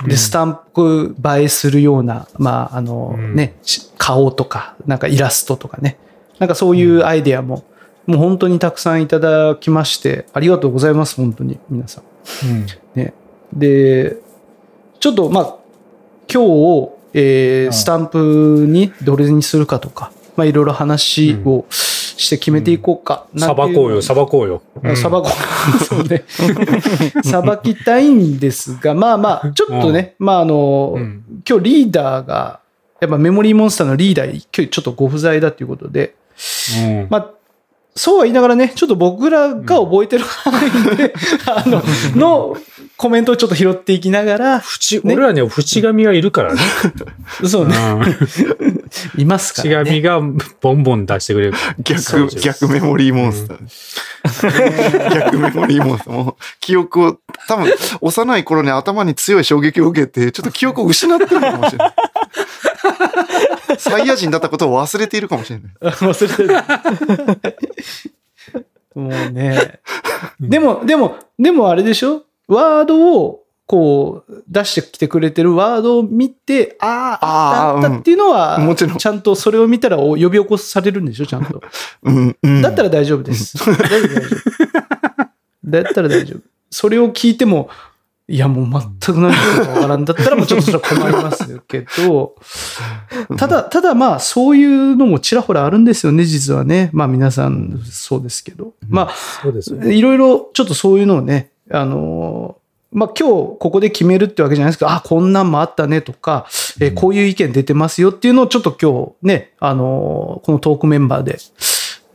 で、スタンプ映えするような、まあ、あの、うんね、し顔とか、なんかイラストとかね。なんかそういうアイデアも、もう本当にたくさんいただきまして、ありがとうございます、本当に、皆さん。うんね。で、ちょっと、まあ、今日、えーうんスタンプにどれにするかとか、まあ、いろいろ話をして決めていこうかなさばこうよ、さばこうよ。うんさばこう。そうね。さばきたいんですが、まあまあ、ちょっとね、まああの、うん今日リーダーが、やっぱメモリーモンスターのリーダー、今日ちょっとご不在だということで、うんまあ、そうは言いながらね、ちょっと僕らが覚えてる範囲で、あの、のコメントをちょっと拾っていきながら、縁、ね俺らには縁紙はいるからね。そうね、うんいますからね。縁紙がボンボン出してくれる。逆、逆メモリーモンスター。逆メモリーモンスター。もう、記憶を、多分、幼い頃に頭に強い衝撃を受けて、ちょっと記憶を失ってるかもしれない。サイヤ人だったことを忘れているかもしれない。忘れてる。もうね。でも、でも、でもあれでしょ？ワードを、こう、出してきてくれてるワードを見て、ああ、あったあっていうのは、うんもちろんちゃんとそれを見たらお呼び起こされるんでしょ？ちゃんと。うん、うん。だったら大丈夫です。大丈夫、大丈夫。だったら大丈夫。それを聞いても、いやもう全く何言わからんだったらもうちょっとそれは困りますけど、ただ、ただまあそういうのもちらほらあるんですよね、実はね。まあ皆さんそうですけど。まそうですよあ、いろいろちょっとそういうのをね、あの、まあ今日ここで決めるってわけじゃないですけど、あ、こんなんもあったねとか、えーこういう意見出てますよっていうのをちょっと今日ね、あのーこのトークメンバーで、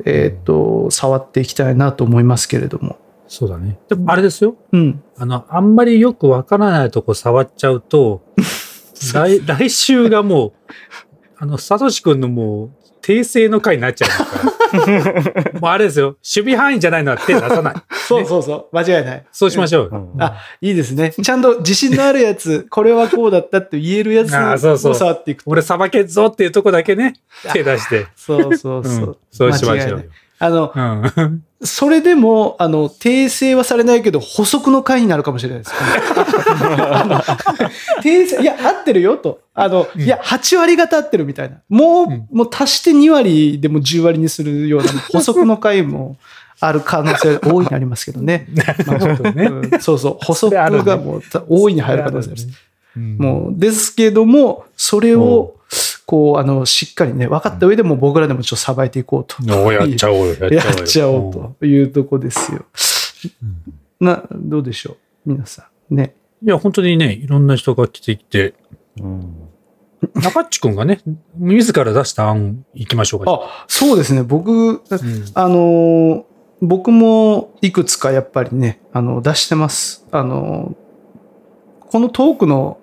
えっ、と、触っていきたいなと思いますけれども。そうだね。でもあれですよ。うん。あの、あんまりよくわからないとこ触っちゃうと、来、来週がもう、あの、サトシ君のもう、訂正の回になっちゃうから。もうあれですよ。守備範囲じゃないのは手出さない。そうそうそう。間違いない。そうしましょう。うんあ、いいですね。ちゃんと自信のあるやつ、これはこうだったって言えるやつあそうそうを触っていくと。俺さばけっぞっていうとこだけね、手出して。そうそうそう。うんそうしましょ間違いない。あの、うん。それでも、あの、訂正はされないけど、補足の回になるかもしれないです。訂正、いや、合ってるよと。あの、うんいや、8割方合ってるみたいな。もう、うんもう足して2割でも10割にするような補足の回もある可能性大いにありますけどね。なるほどね。うんそうそう。補足がもう大いに入る可能性あります。うんもう、ですけども、それを、こう、あの、しっかりね、分かった上でも僕らでもちょっとさばいていこうと。やっちゃおうよ、やっちゃおう というとこですよ。な、どうでしょう？皆さん。ね。いや、本当にね、いろんな人が来てきて、うん中っちくんがね、自ら出した案行きましょうか。あ、そうですね。僕、うんあのー僕もいくつかやっぱりね、あの、出してます。あのーこのトークの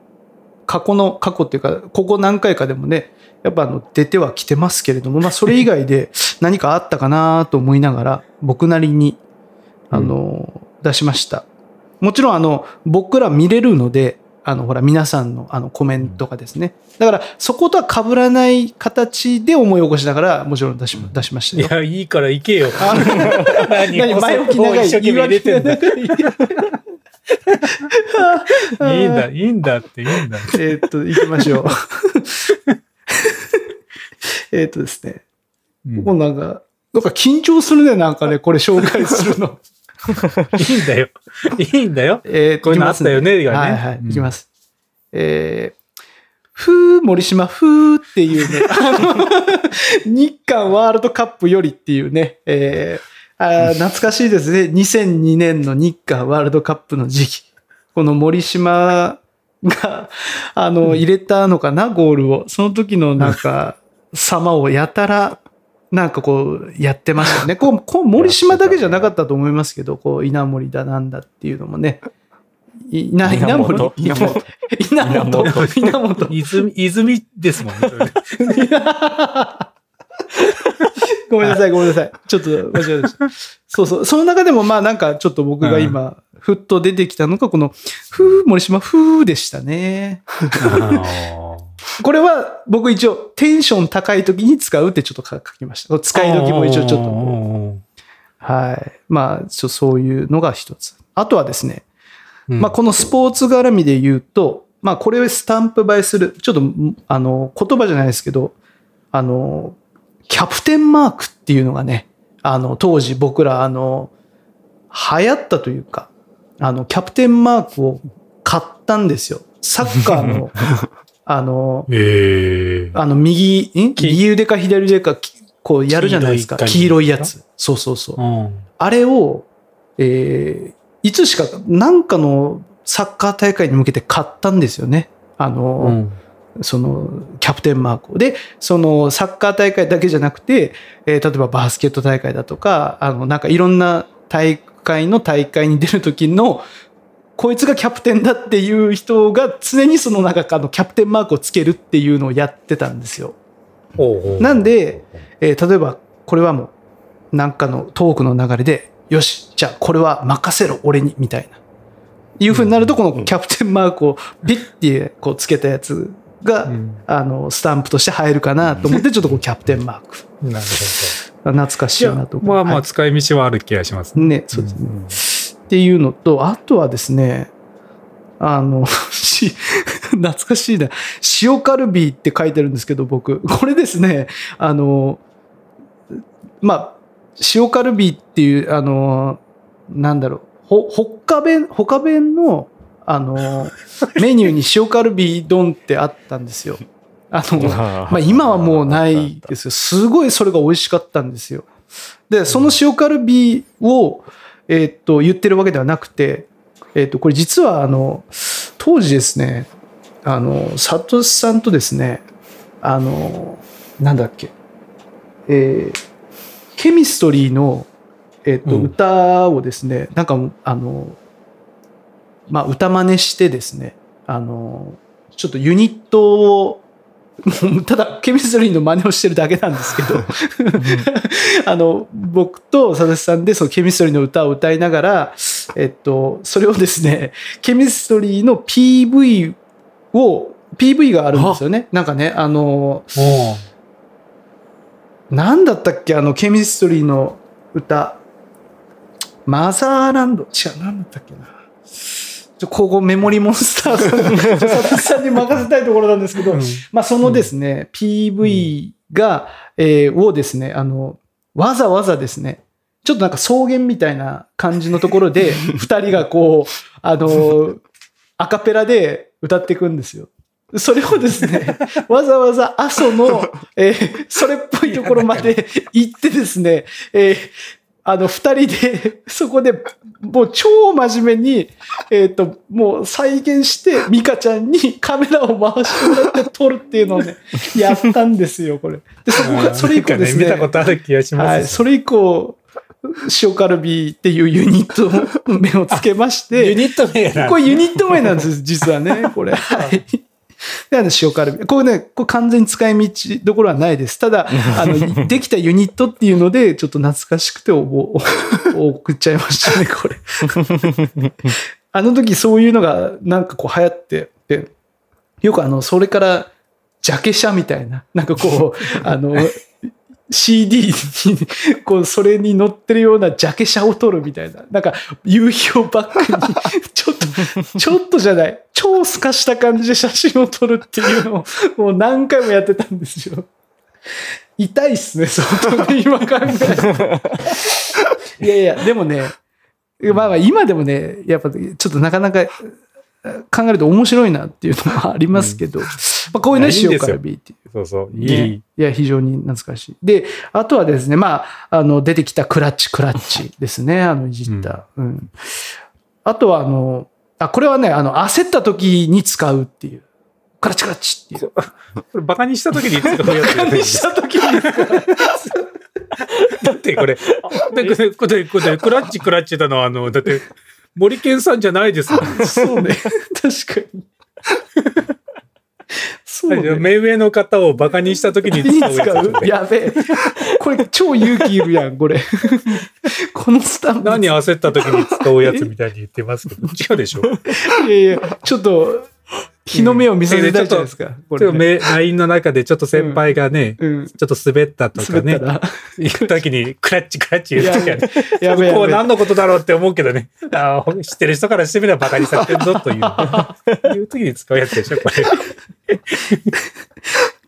過去の、過去っていうか、ここ何回かでもね、やっぱあの、出てはきてますけれども、まあ、それ以外で 何かあったかなと思いながら、僕なりに、あのー出しました。もちろん、あの、僕ら見れるので、あの、ほら、皆さんのあのコメントがですね。だから、そことは被らない形で思い起こしながら、もちろん出し出しましたよ。いや、いいから行けよ。あ何何前置き長い一生懸命入れてんだ。い言 いんだ、いいんだって、いいんだ。えーっと、行きましょう。えーっとですね。うんもうなんか、なんか緊張するね、なんかね、これ紹介するの。いいんだよ。いいんだよ。えーこういうのあったよねいきますがねはいはい、うんいきます。えー、ふー、森島、ふーっていうね、日韓ワールドカップよりっていうね、えーあー懐かしいですね。2002年の日韓ワールドカップの時期。この森島が、あの、入れたのかな、ゴールを。その時のなんか、様をやたら、なんかこう、やってましたよね。こう、こう森島だけじゃなかったと思いますけど、こう、稲森だなんだっていうのもね。い稲稲森稲稲本。稲本。稲本。泉、泉ですもんね。ごめんなさい、ごめんなさい。ちょっと間違えました。そうそう。その中でも、まあなんかちょっと僕が今、ふっと出てきたのが、この、ふー、森島ふーでしたね。あこれは僕一応テンション高い時に使うってちょっと書きました。使い時も一応ちょっと。はい。まあ、ちょそういうのが一つ。あとはですね、とまあ、このスポーツ絡みで言うと、まあ、これをスタンプ映えする、ちょっと、あの、言葉じゃないですけど、あの、キャプテンマークっていうのがね、あの、当時僕ら、あの、流行ったというか、あの、キャプテンマークを買ったんですよ。サッカーの、あの、ええあの、右、右腕か左腕か、きこうやるじゃないですか。黄色い黄色いやつ。そうそうそう。うん。あれを、えーいつしか、なんかのサッカー大会に向けて買ったんですよね。あの、うんその、キャプテンマークを。で、その、サッカー大会だけじゃなくて、えー例えばバスケット大会だとか、あの、なんかいろんな大会の大会に出る時の、こいつがキャプテンだっていう人が常にその中あのキャプテンマークをつけるっていうのをやってたんですよ。なんで、えー例えばこれはもうなんかのトークの流れで、よし、じゃあこれは任せろ、俺に、みたいな。いうふうになると、このキャプテンマークをピッてこうつけたやつが、うんあの、スタンプとして入るかなと思って、ちょっとこうキャプテンマーク。なるほ懐かしど。いなと。まあまあ、はい使い道はある気がしますね。ね、そうですね。っていうのと、あとはですね、あの、し、懐かしいな。塩カルビーって書いてるんですけど、僕。これですね、あの、まあ、塩カルビーっていう、あの、なんだろう、ほ、ほっか弁、ほか弁の、あの、メニューに塩カルビー丼ってあったんですよ。あの、まあ、今はもうないですよ。すごいそれが美味しかったんですよ。で、その塩カルビを、えーっと、言ってるわけではなくて、えっ、と、これ実は、あの、当時ですね、あの、サトシさんとですね、あの、なんだっけ、えーケミストリーの、えっ、と、うん歌をですね、なんか、あの、まあ、歌真似してですね、あの、ちょっとユニットを、ただ、ケミストリーの真似をしてるだけなんですけど、あの、僕と佐々木さんで、そのケミストリーの歌を歌いながら、えっと、それをですね、ケミストリーの PV を、PV があるんですよね。なんかね、あの、おなんだったっけあの、ケミストリーの歌。マザーランド。違う、なんだったっけな。ちょ、ここメモリーモンスターさん佐々木さんに任せたいところなんですけど、うんまあ、そのですね、PV が、えーをですね、あの、わざわざですね、ちょっとなんか草原みたいな感じのところで、二人がこう、あの、アカペラで歌っていくんですよ。それをですね、わざわざ阿蘇の、えーそれっぽいところまで行ってですね、えーあの、二人で、そこで、もう超真面目に、えっ、と、もう再現して、ミカちゃんにカメラを回してもらって撮るっていうのをね、やったんですよ、これ。で、そこが、それ以降ですね。見たことある気がしはい、ます。それ以降、塩カルビっていうユニットの目をつけまして、ユニット名。これユニット名なんです、実はね、これ。はい。で、あの、塩カルビ。これね、これ完全に使い道どころはないです。ただ、あの、できたユニットっていうので、ちょっと懐かしくておぼお 送っちゃいましたね、これ。あの時そういうのがなんかこう流行って、でよくあの、それから、ジャケ写みたいな、なんかこう、あの、CD に、こう、それに載ってるようなジャケ写を撮るみたいな。なんか、夕日をバックに、ちょっと、ちょっとじゃない、超透かした感じで写真を撮るっていうのを、もう何回もやってたんですよ。痛いっすね、相当ね、今考えるいやいや、でもね、まあまあ今でもね、やっぱちょっとなかなか考えると面白いなっていうのもありますけど、まあこういうね、塩カルビっていう。そうそう。いねい。いや、非常に懐かしい。で、あとはですね、まあ、あの、出てきたクラッチ、クラッチですね、あの、いじった。うん。あとは、あの、あ、これはね、あの、焦った時に使うっていう。クラッチ、クラッチっていう。これバカにした時に使うやつじゃないですした時に使う。だってこれ、でこれ、これ、これ、クラッチクラッチだの、あの、だって、森健さんじゃないですもん。そうね。確かに。そうね。目上の方をバカにした時に使うやつ使うやべえ。これ超勇気いるやん、これ。このスタンプ。何焦った時に使うやつみたいに言ってますけど、違うでしょ いやいや、ちょっと、日の目を見せたいじゃないですか。これ、ね。め LINE の中でちょっと先輩がね、うん。ちょっと滑ったとかね。行く時にクラッチクラッチ言う時はね、やべえ。こう何のことだろうって思うけどね、あー知ってる人からしてみればバカにされてるぞという、いう時に使うやつでしょ、これ。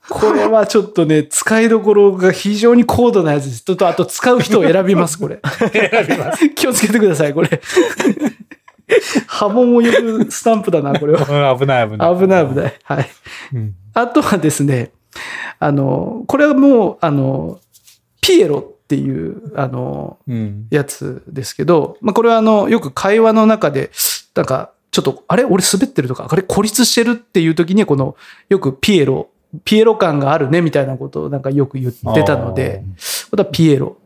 これはちょっとね、使いどころが非常に高度なやつです。と、とあと使う人を選びます、これ。選びます。気をつけてください、これ。波紋を呼ぶスタンプだな、これは。うん危ない危ない。危ない危ない。はい。うんあとはですね、あの、これはもう、あの、ピエロっていう、あの、うん。やつですけど、まあ、これはあの、よく会話の中で、なんか、ちょっと、あれ？俺滑ってるとか、あれ？孤立してるっていう時に、この、よくピエロ、ピエロ感があるね、みたいなことをなんかよく言ってたので、これはピエロ。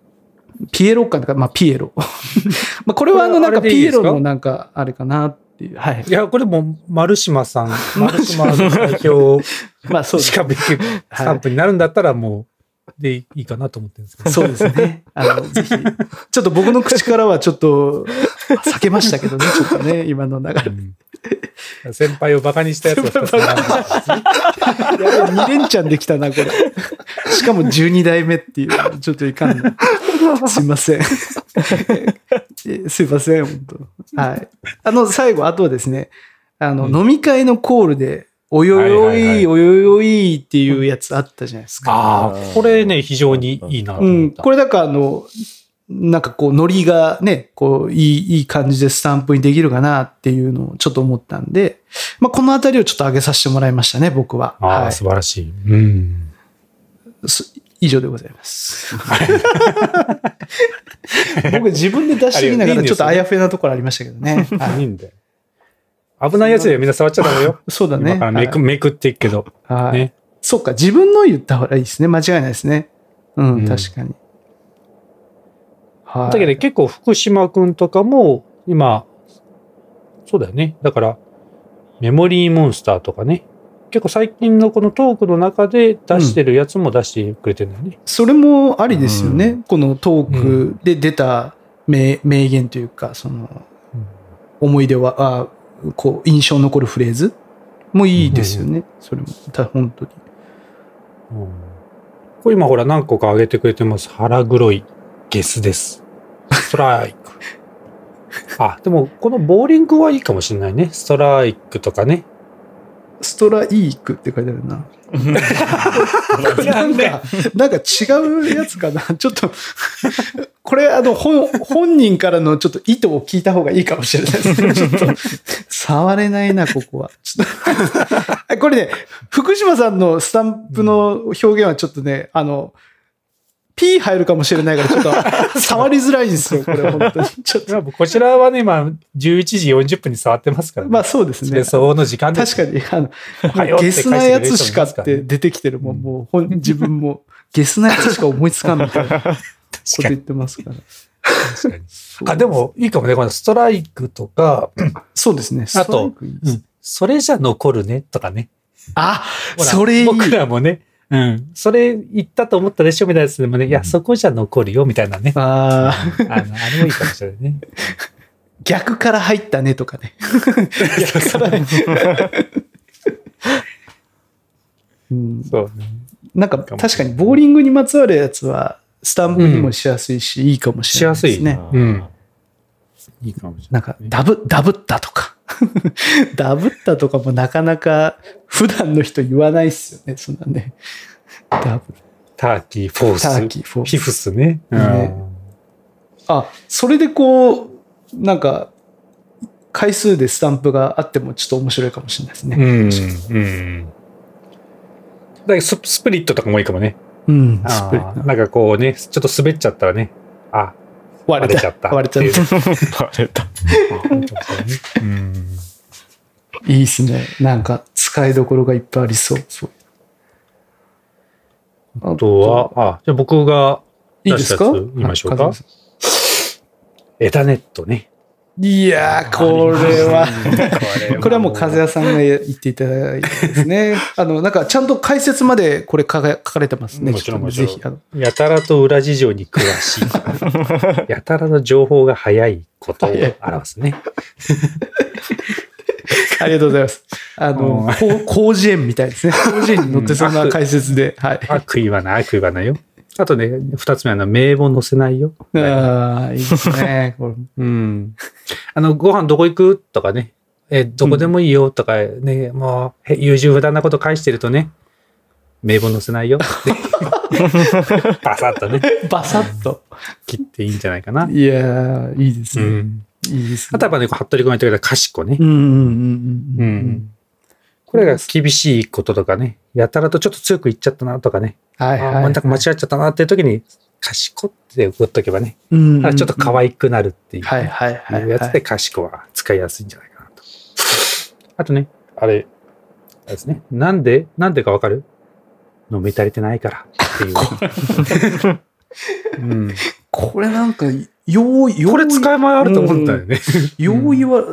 ピエロ感とか、まあ、ピエロ。まあ、これはあの、なんかピエロのなんか、あれかなっていう。はいい。や、これもう、丸島さん、丸島の代表まあ、そうですしかできるスタンプになるんだったら、もう、でいいかなと思ってるんですけど。そうですね。あの、ぜひ、ちょっと僕の口からはちょっと、避けましたけどね、ちょっとね、今の流れ。うん先輩をバカにしたやつが2つ並んでます やべえ、2連チャンできたな、これ。しかも12代目っていう、ちょっといかんな。すいません。え すいません、本当はい。あの、最後、あとはですね、あの、うん飲み会のコールで、およよはいはいはいい、およよいっていうやつあったじゃないですか。ああ、これね、非常にいいなとうん。思った。これだから、あの、なんかこう、ノリがね、こう、いい、いい感じでスタンプにできるかなっていうのをちょっと思ったんで、まあ、このあたりをちょっと上げさせてもらいましたね、僕は。ああ、はい素晴らしい。うん。す以上でございます。僕自分で出してみながらちょっとあやふやなところありましたけどね。はいいいんだよ。危ないやつでみんな触っちゃダメよ。そうだね。めく、めくっていくけど。はい。はいね。そっか、自分の言った方がいいですね。間違いないですね。うん、うん確かに。はい。だけど結構福島くんとかも今、そうだよね。だから、メモリーモンスターとかね。結構最近のこのトークの中で出してるやつも出してくれてるんだよね。それもありですよね。うこのトークで出た名名言というか、その、思い出は、あこう、印象に残るフレーズ？もいいですよね。それも。た本当に。うんこれ今ほら何個か上げてくれてます。腹黒いゲスです。ストライク。あ、でもこのボーリングはいいかもしれないね。ストライクとかね。ストライークって書いてあるな。なんか、なんか違うやつかな。ちょっと、これ、あの、本、本人からのちょっと意図を聞いた方がいいかもしれないですね。ちょっと、触れないな、ここは。ちょっとこれね、福島さんのスタンプの表現はちょっとね、あの、P 入るかもしれないから、ちょっと、触りづらいんですよ、これ、本当に。ちょっと、まあこちらはね、今11時40分に触ってますからね。まあそうですね。で、その時間。確かに、あの、ゲスなやつしかって出てきてるもん、もう本、自分も、ゲスなやつしか思いつかんみたい なこと言ってますから。確かにあ、でもいいかもね。このストライクとか、そうですね。あとそれじゃ残るねとかね。あ、それいい。僕らもね、うん。それ言ったと思ったでしょみたいなやつでもね、いや、そこじゃ残るよみたいなね。あーあの、あれもいいかもしれないね。逆から入ったねとかね。逆からね。うんそうね。なんか確かにボーリングにまつわるやつはスタンプにもしやすいし、いいかもしれないですね。うん。いいかもしれなんか、ダブ、ダブったとか。ダブったとかもなかなか普段の人言わないっすよね、そんなね。ダブ。ターキー、フォース？ターキーフォースフィフスね。ねあ、それでこう、なんか、回数でスタンプがあってもちょっと面白いかもしれないですうね。ん。うん。だススプリットとかもいいかもね。うん。あスプリットーなんかこうね、ちょっと滑っちゃったらね、あ、割れちゃっ。割れちゃったた。割れちゃった。いいですね。なんか、使いどころがいっぱいありそう。そうあとは、あ、じゃあ僕がいいですか？出したやつ言いましょうかエタネットね。んいやー、これは。ここれはもう風谷さんが言っていただいてですね。あの、なんかちゃんと解説までこれ書か書かれてますね。もちろんぜひ、あの、やたらと裏事情に詳しい。やたらの情報が早いことを表すね。ありがとうございます。あの、広辞苑みたいですね。広辞苑に載ってそうな解説で。はい。悪意はない、悪意はないよ。あとね、二つ目はの名簿載せないよ。ああ、いいですね。これうん。あの、ご飯どこ行く？とかね。え、どこでもいいよとかね、もう、へ優柔不断なこと返してるとね、名簿載せないよ。バサッとね、バサッと。切っていいんじゃないかな。いやー、いいですね。うん。いいですね。あとはやっぱね、服部君が言ってくれた賢ねう。んうんうんうんううん。ん。これが厳しいこととかね、やたらとちょっと強く言っちゃったなとかね、あはいはい。なんか間違っちゃったなっていう時に、賢って送っとけばね、うんうんあちょっと可愛くなるっていう、はいはいはい。いうやつで賢は使いやすいんじゃないかなと。あとね、あれ、あれですね、なんで、なんでかわかる？飲み足りてないからっていうね、うん。これなんか、よう、よう、これ使い前あると思うんだよね。よう言わ、よ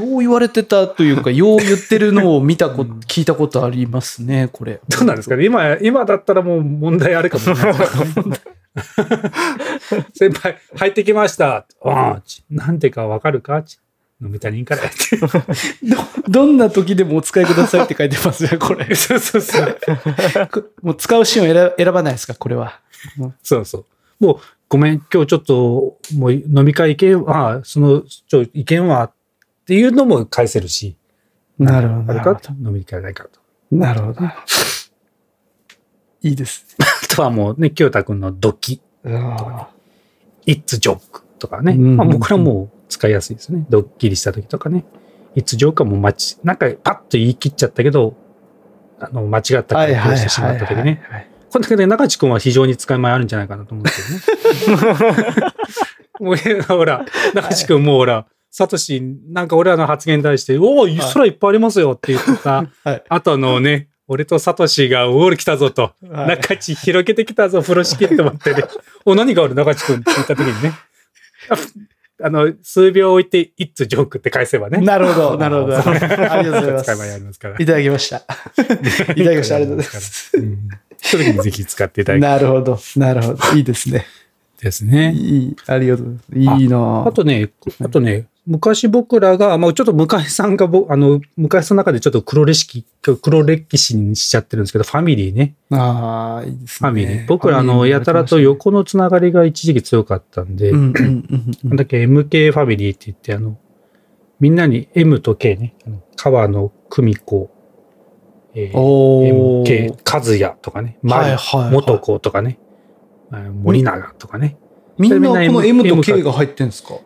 う言われてたというか、よう言ってるのを見たこと、聞いたことありますね、これ。どうなんですかね？今、今だったらもう問題あるかもしれない。先輩、入ってきました。あなんでかわかるか？ち飲み足りんから。ど、どんな時でもお使いくださいって書いてますよ、これ。そうそうそう。こもう使うシーンを選選ばないですか、これは。そうそう。もう、ごめん、今日ちょっと、もう飲み会行けんわ、その、ちょ、行けんわっていうのも返せるし。なるほど。あるか？飲み会ないからと。なるほど。いいですあ とはもうね、清田くんのドキ、ね。あ It's joke とかね。うんまあ、もうこれはもう使いやすいですね。ドッキリした時とかね。It's joke はもう待ち、なんかパッと言い切っちゃったけど、あの、間違ったあ。はいはい回答してしまった時ね。はい。この時で中地君は非常に使い前あるんじゃないかなと思うんですけどね。もうほら、中地君もうほら、サトシ、なんか俺らの発言に対して、おお、空いっぱいありますよって言ったはい後のね、俺とサトシがウォール来たぞと、はい中地広げてきたぞ、風呂敷って思ってね、お、何がある？中地君って言った時にね、ああの、数秒置いて、いつジョークって返せばね。なるほど、なるほど。ありがとうございます。いただきました。いただきました。ありがとうございます。うん時にぜひ使っていただきたいなるほど、なるほど。いいですね。ですね。いい、ありがとうございます。いいなぁあとね、あとね、昔僕らが、まあちょっと向井さんがぼ、あの、向井さんの中でちょっと黒歴史、黒歴史にしちゃってるんですけど、ファミリーね。ああ、いいですね。ファミリー。僕ら、あの、やたらと横のつながりが一時期強かったんで。なんだっけ、MK ファミリーって言って、あの、みんなに M と K ね、川野久美子、えーお MK ー。和也とかね、マリはいはいはい元子とかね、あ森永とかね、みんなこの M と K が入ってんですか？こ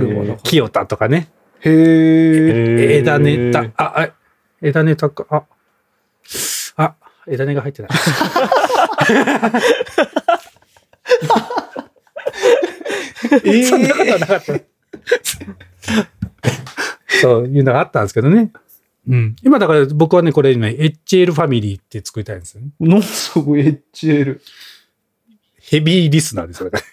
れは。清田とかね、へえ。枝ネタ、あ、あ、枝ネタか、あ、あ、枝ネが入ってない。え そんなことはなかった。そういうのがあったんですけどね。うん。今だから僕はね、これ今、HL ファミリーって作りたいんですよね。のすごい HL。ヘビーリスナーですよ。だ か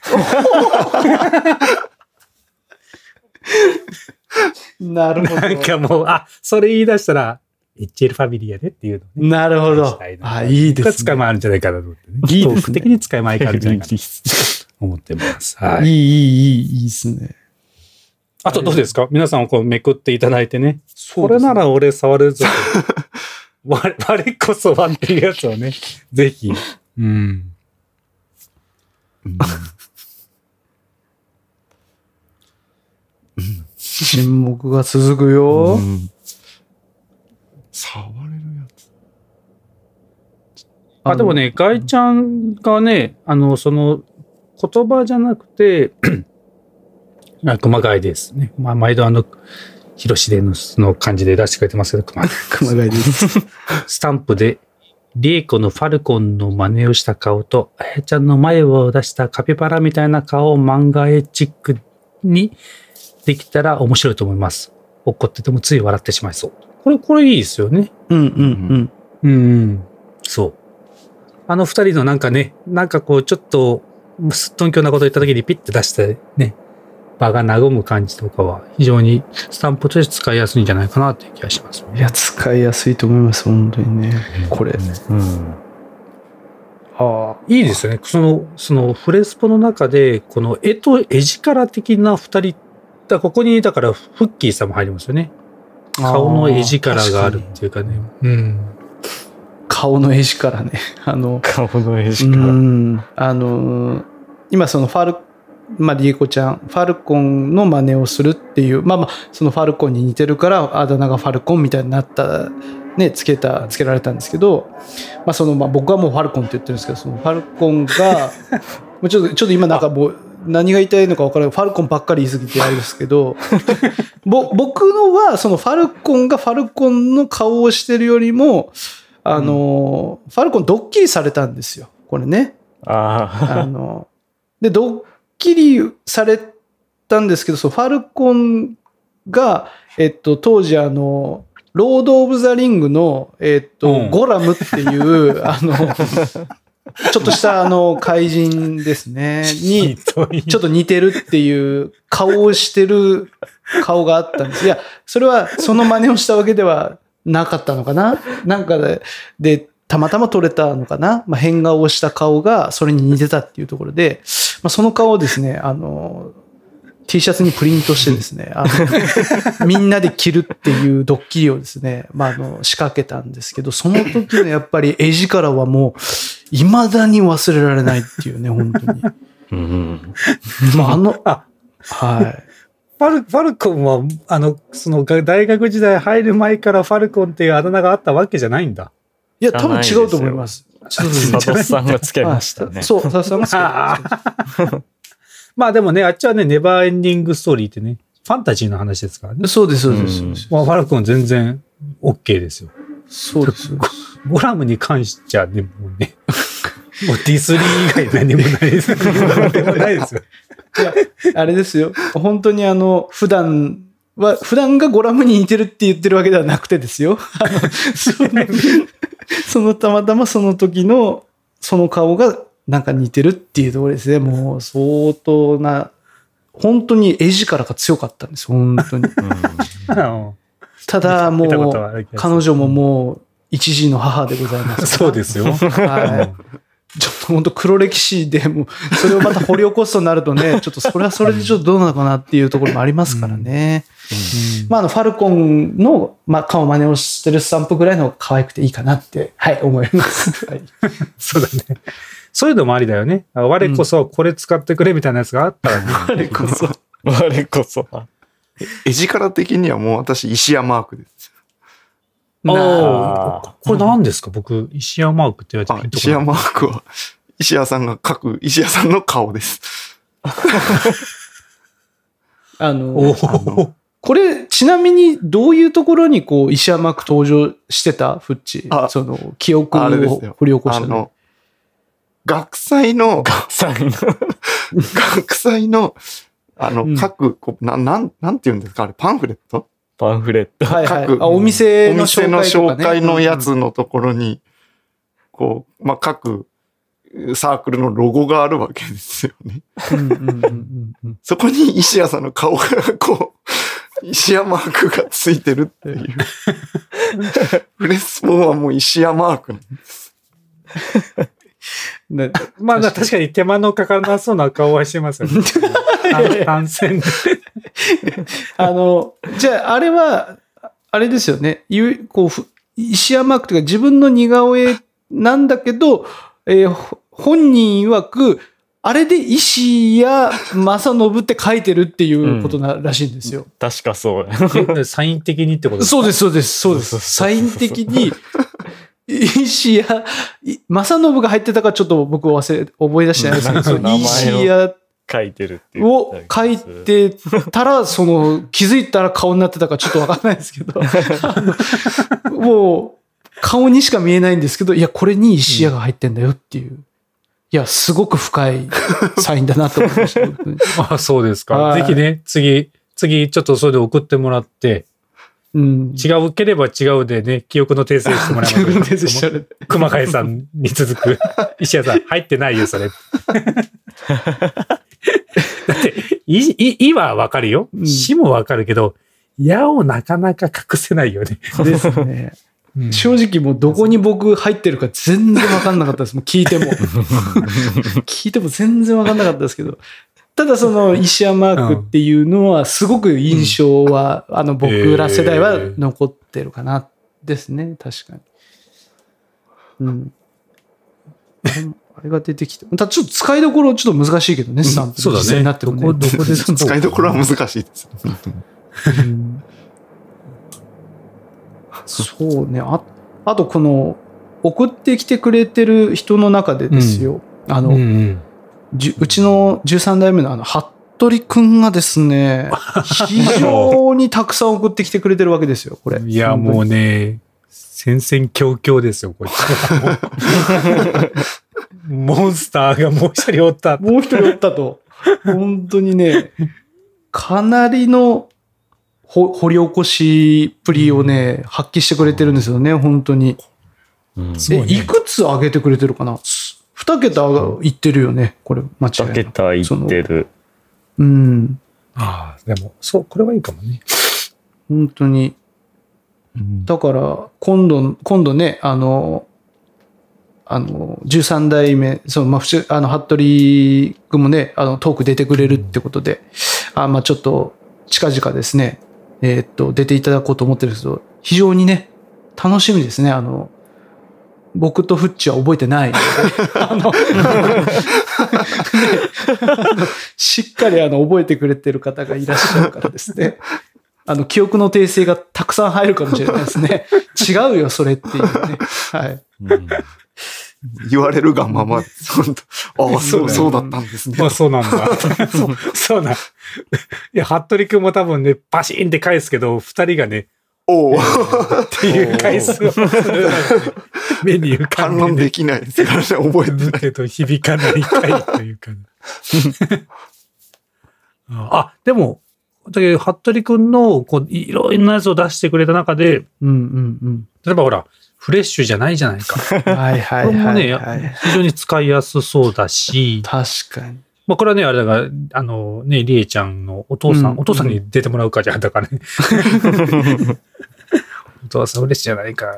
なるほど。らなんかもう、あ、それ言い出したら、HL ファミリーやでっていうのね。なるほどあ、いいですね。使い回るんじゃないかなと思ってね。いいですね豆腐的に使い回るんじゃないかなと思ってます。はいい。い、いい、いい、いいですね。あとどうですか？皆さんをこうめくっていただいてね。これなら俺触れるぞと。我我こそはっていうやつをね、ぜひ。うん。沈黙が続くよ。うん触れるやつ。あ、でもね、ガイちゃんがね、あの、その、言葉じゃなくて、あ熊谷ですね。まあ、毎度あの、広しでのの感じで出してくれてますけど、熊谷。熊谷です。スタンプで、リエコのファルコンの真似をした顔と、あやちゃんの前を出したカピバラみたいな顔を漫画絵チックにできたら面白いと思います。怒っててもつい笑ってしまいそう。これ、これいいですよね。うんうんうん。そう。あの二人のなんかね、なんかこう、ちょっと、すっとんきょうなこと言った時にピッて出してね、場が和む感じとかは、非常にスタンプとして使いやすいんじゃないかなっていう気がします。うん。いや、使いやすいと思います、本当にね。これ。うん。あいいですよね。その、そのフレスポの中で、この絵と絵力的な二人、だここに、だから、フッキーさんも入りますよね。顔の絵力があるっていうかね。うん。顔の絵力ね。あの、顔の絵うしか。ん。あの、今そのファル、まあ、リエコちゃん、ファルコンの真似をするっていう、まあまあ、そのファルコンに似てるから、あだ名がファルコンみたいになった、ね、つけた、つけられたんですけど、まあ、その、まあ、僕はもうファルコンって言ってるんですけど、そのファルコンが、もうちょっと、ちょっと今なんかもう、何が言いたいのか分からない。ファルコンばっかり言い過ぎてあれですけど、ぼ僕のは、そのファルコンがファルコンの顔をしてるよりも、あの、ファルコンドッキリされたんですよ。これね。ああの、で、ドッキリされたんですけど、そのファルコンが、えっと、当時あの、ロード・オブ・ザ・リングの、えっと、うん。ゴラムっていう、あの、ちょっとしたあの、怪人ですね、に、ちょっと似てるっていう顔をしてる顔があったんです。いや、それはその真似をしたわけではなかったのかな？なんかで、で、たまたま撮れたのかな？まあ、変顔をした顔がそれに似てたっていうところで、まあ、その顔をですね、あの、T シャツにプリントしてですね、あの みんなで着るっていうドッキリをですね、まあ、あの、仕掛けたんですけど、その時のやっぱり絵力はもう、未だに忘れられないっていうね、本当に。うん。まあ、あの、あはい。ファル、ファルコンは、あの、その、が大学時代入る前からファルコンっていうあだ名があったわけじゃないんだ。いや、多分違うと思います。そうそう佐藤さんがつけましたね。そう、佐々さんがつけてまあでもね、あっちはね、ネバーエンディングストーリーってね、ファンタジーの話ですからね。そうです、そうです。そううんまあ、ファルコン全然 OK ですよ。そうです。ゴラムに関してはね、もうね、もうディスリー以外何もないです。何もないですよ。あれですよ。本当にあの、普段は、普段がゴラムに似てるって言ってるわけではなくてですよ。あのその そのたまたまその時の、その顔がなんか似てるっていうところですね。もう相当な、本当に絵力が強かったんです。本当に。うん ただもう、彼女ももう一児の母でございます。そうですよ。はい。ちょっと本当黒歴史でもう、それをまた掘り起こすとなるとね、ちょっとそれはそれでちょっとどうなのかなっていうところもありますからね。まあ、あの、ファルコンの、まあ、顔真似をしてるスタンプぐらいの可愛くていいかなって、はい、思います。はい。そうだね。そういうのもありだよね。あ我こそこれ使ってくれみたいなやつがあったらね。あれこそ。我こそ。絵力的にはもう私、石山マークです。なああ、これ何ですか？僕、石山マークって言われて石山マークは、石屋さんが描く石屋さんの顔です。あおの、お。これ、ちなみにどういうところにこう、石山区登場してた？フッチ。あその、記憶あれですよ。を掘り起こしたの。あの、学祭の、学祭の、あの、うん。各、こうななん、なんて言うんですか？あれ、パンフレット？パンフレット。はいはい。各あ、お店のお店の紹介のやつのところに、こう、まあ、各サークルのロゴがあるわけですよね。うんうんうんうんうん。そこに石屋さんの顔が、こう、石屋マークがついてるっていう。フレスポはもう石屋マークなんです。ねまあ、確かに手間のかからなそうな顔はしてますよね。単 単線で。あの、じゃあ、あれは、あれですよね。ゆこうふ石山マークというか自分の似顔絵なんだけど、えーほ本人曰く、あれで石や正信って書いてるっていうことな、らしいんですよ。確かそう。サイン的にってことですか？そうです、そうです、そうです。サイン的に、石や、い正信が入ってたかちょっと僕忘れ、覚え出してないですけど、そ の名前を石や書いてるっていう。を書いてたら、その、気づいたら顔になってたかちょっとわかんないですけど、もう、顔にしか見えないんですけど、いや、これに石屋が入ってんだよっていう。いや、すごく深いサインだなと思いました。あそうですか。はいぜひね、次、次、ちょっとそれで送ってもらって、うん。違うければ違うでね、記憶の訂正してもらい自分までしちゃう熊谷さんに続く、石屋さん、入ってないよ、それ。だって、い、い、いはわかるよう。んしもわかるけど、やをなかなか隠せないよね。ですね。うん正直もうどこに僕入ってるか全然わかんなかったです。もう聞いても。聞いても全然わかんなかったですけど。ただその石山マークっていうのはすごく印象は、あの僕ら世代は残ってるかなですね。確かに。うん。あれが出てきて。ただちょっと使いどころちょっと難しいけどね、スタンプそうだね。実際になってもね。どこ、どこで使おう使いどころは難しいです。うんそうね。ああと、この、送ってきてくれてる人の中でですよ。あの、うんうん。うちの13代目のあの、服部くんがですね、非常にたくさん送ってきてくれてるわけですよ、これ。いや、もうね、戦々恐々ですよ、こいつ。モンスターがもう一人おった。もう一人おったと。本当にね、かなりのほ掘り起こしっぷりをね、発揮してくれてるんですよね、本当に。うんえ、いくつ上げてくれてるかな？二桁いってるよね、これ、間違いな2く桁いってる。うん。ああ、でも、そう、これはいいかもね。本当に。だから、今度、今度ね、あの、あの、13代目、その、まあ、普通、あの、服部君もね、あの、トーク出てくれるってことで、あまあ、ちょっと、近々ですね、えーっと、出ていただこうと思ってるんですけど、非常にね、楽しみですね、あの、僕とフッチは覚えてない あのしっかりあの覚えてくれてる方がいらっしゃるからですね。あの、記憶の訂正がたくさん入るかもしれないですね。違うよ、それっていうね。はい。うん言われるがまま ああ、そう、そそううだったんですね。まあ、そうなんだ。そう、そうなん。いや、服部君も多分ね、パシーンって返すけど、二人がね、おお、っていう回数を目に浮か反んでね、論できないですからね、覚えてない。だけど響かない回というか、あ、でも、だけど、服部くんの、こう、いろんなやつを出してくれた中で、うんうん例えばほら、フレッシュじゃないじゃないか。うん。はいはいこれもね。非常に使いやすそうだし、確かに。まあこれはね、あれだから、あのね、りえちゃんのお父さん、うんお父さんに出てもらうかじゃん、だからね。お父さん嬉しいじゃないか。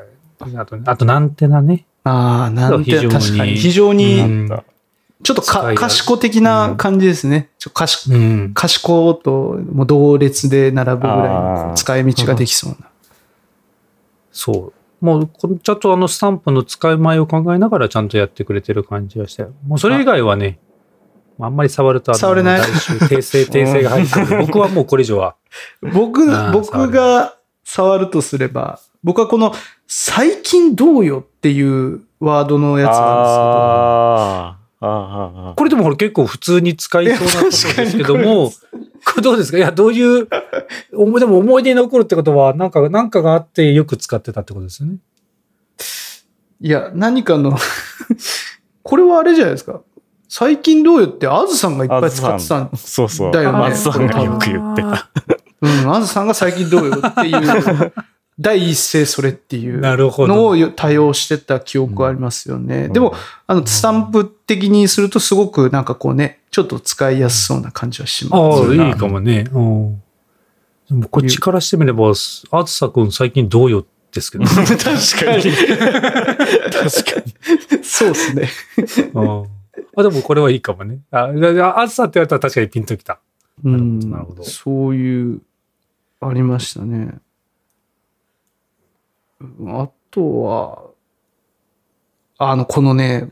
あと、あとなんてなね。ああ、なんて、非常に確かに。非常うに、ん。ちょっとか賢的な感じですね。ちょ賢うん。賢ともう同列で並ぶぐらいの使い道ができそうな。そう。もう、ちゃんとあのスタンプの使い前を考えながらちゃんとやってくれてる感じがして。もうそれ以外はね、あんまり触るとあの触れない訂正、訂正が入ってる僕はもうこれ以上は。僕僕が触るとすれば、僕はこの最近どうよっていうワードのやつなんですあーあー、あーあーこれでもほら結構普通に使いそうなことですけども、これどうですか？いや、どういう、おもでも思い出に残るってことは、なんか、なんかがあってよく使ってたってことですよね。いや、何かの、これはあれじゃないですか。最近どうよって、あずさんがいっぱい使ってたんそうそう。だよねあずさんがよく言ってた。うん、あずさんが最近どうよっていう、第一声それっていうなるほのをど。多用してた記憶はありますよね。でも、あの、スタンプ的にするとすごくなんかこうね、ちょっと使いやすそうな感じはします。ああ、いいかもね。うん。でもこっちからしてみれば、あずさくん最近どうよですけど。確かに。確かに。そうですね。うんあ、でもこれはいいかもね。あ、あさって言われたら確かにピンときた。うんなるほどそういう、ありましたね。うんあとは、あの、このね、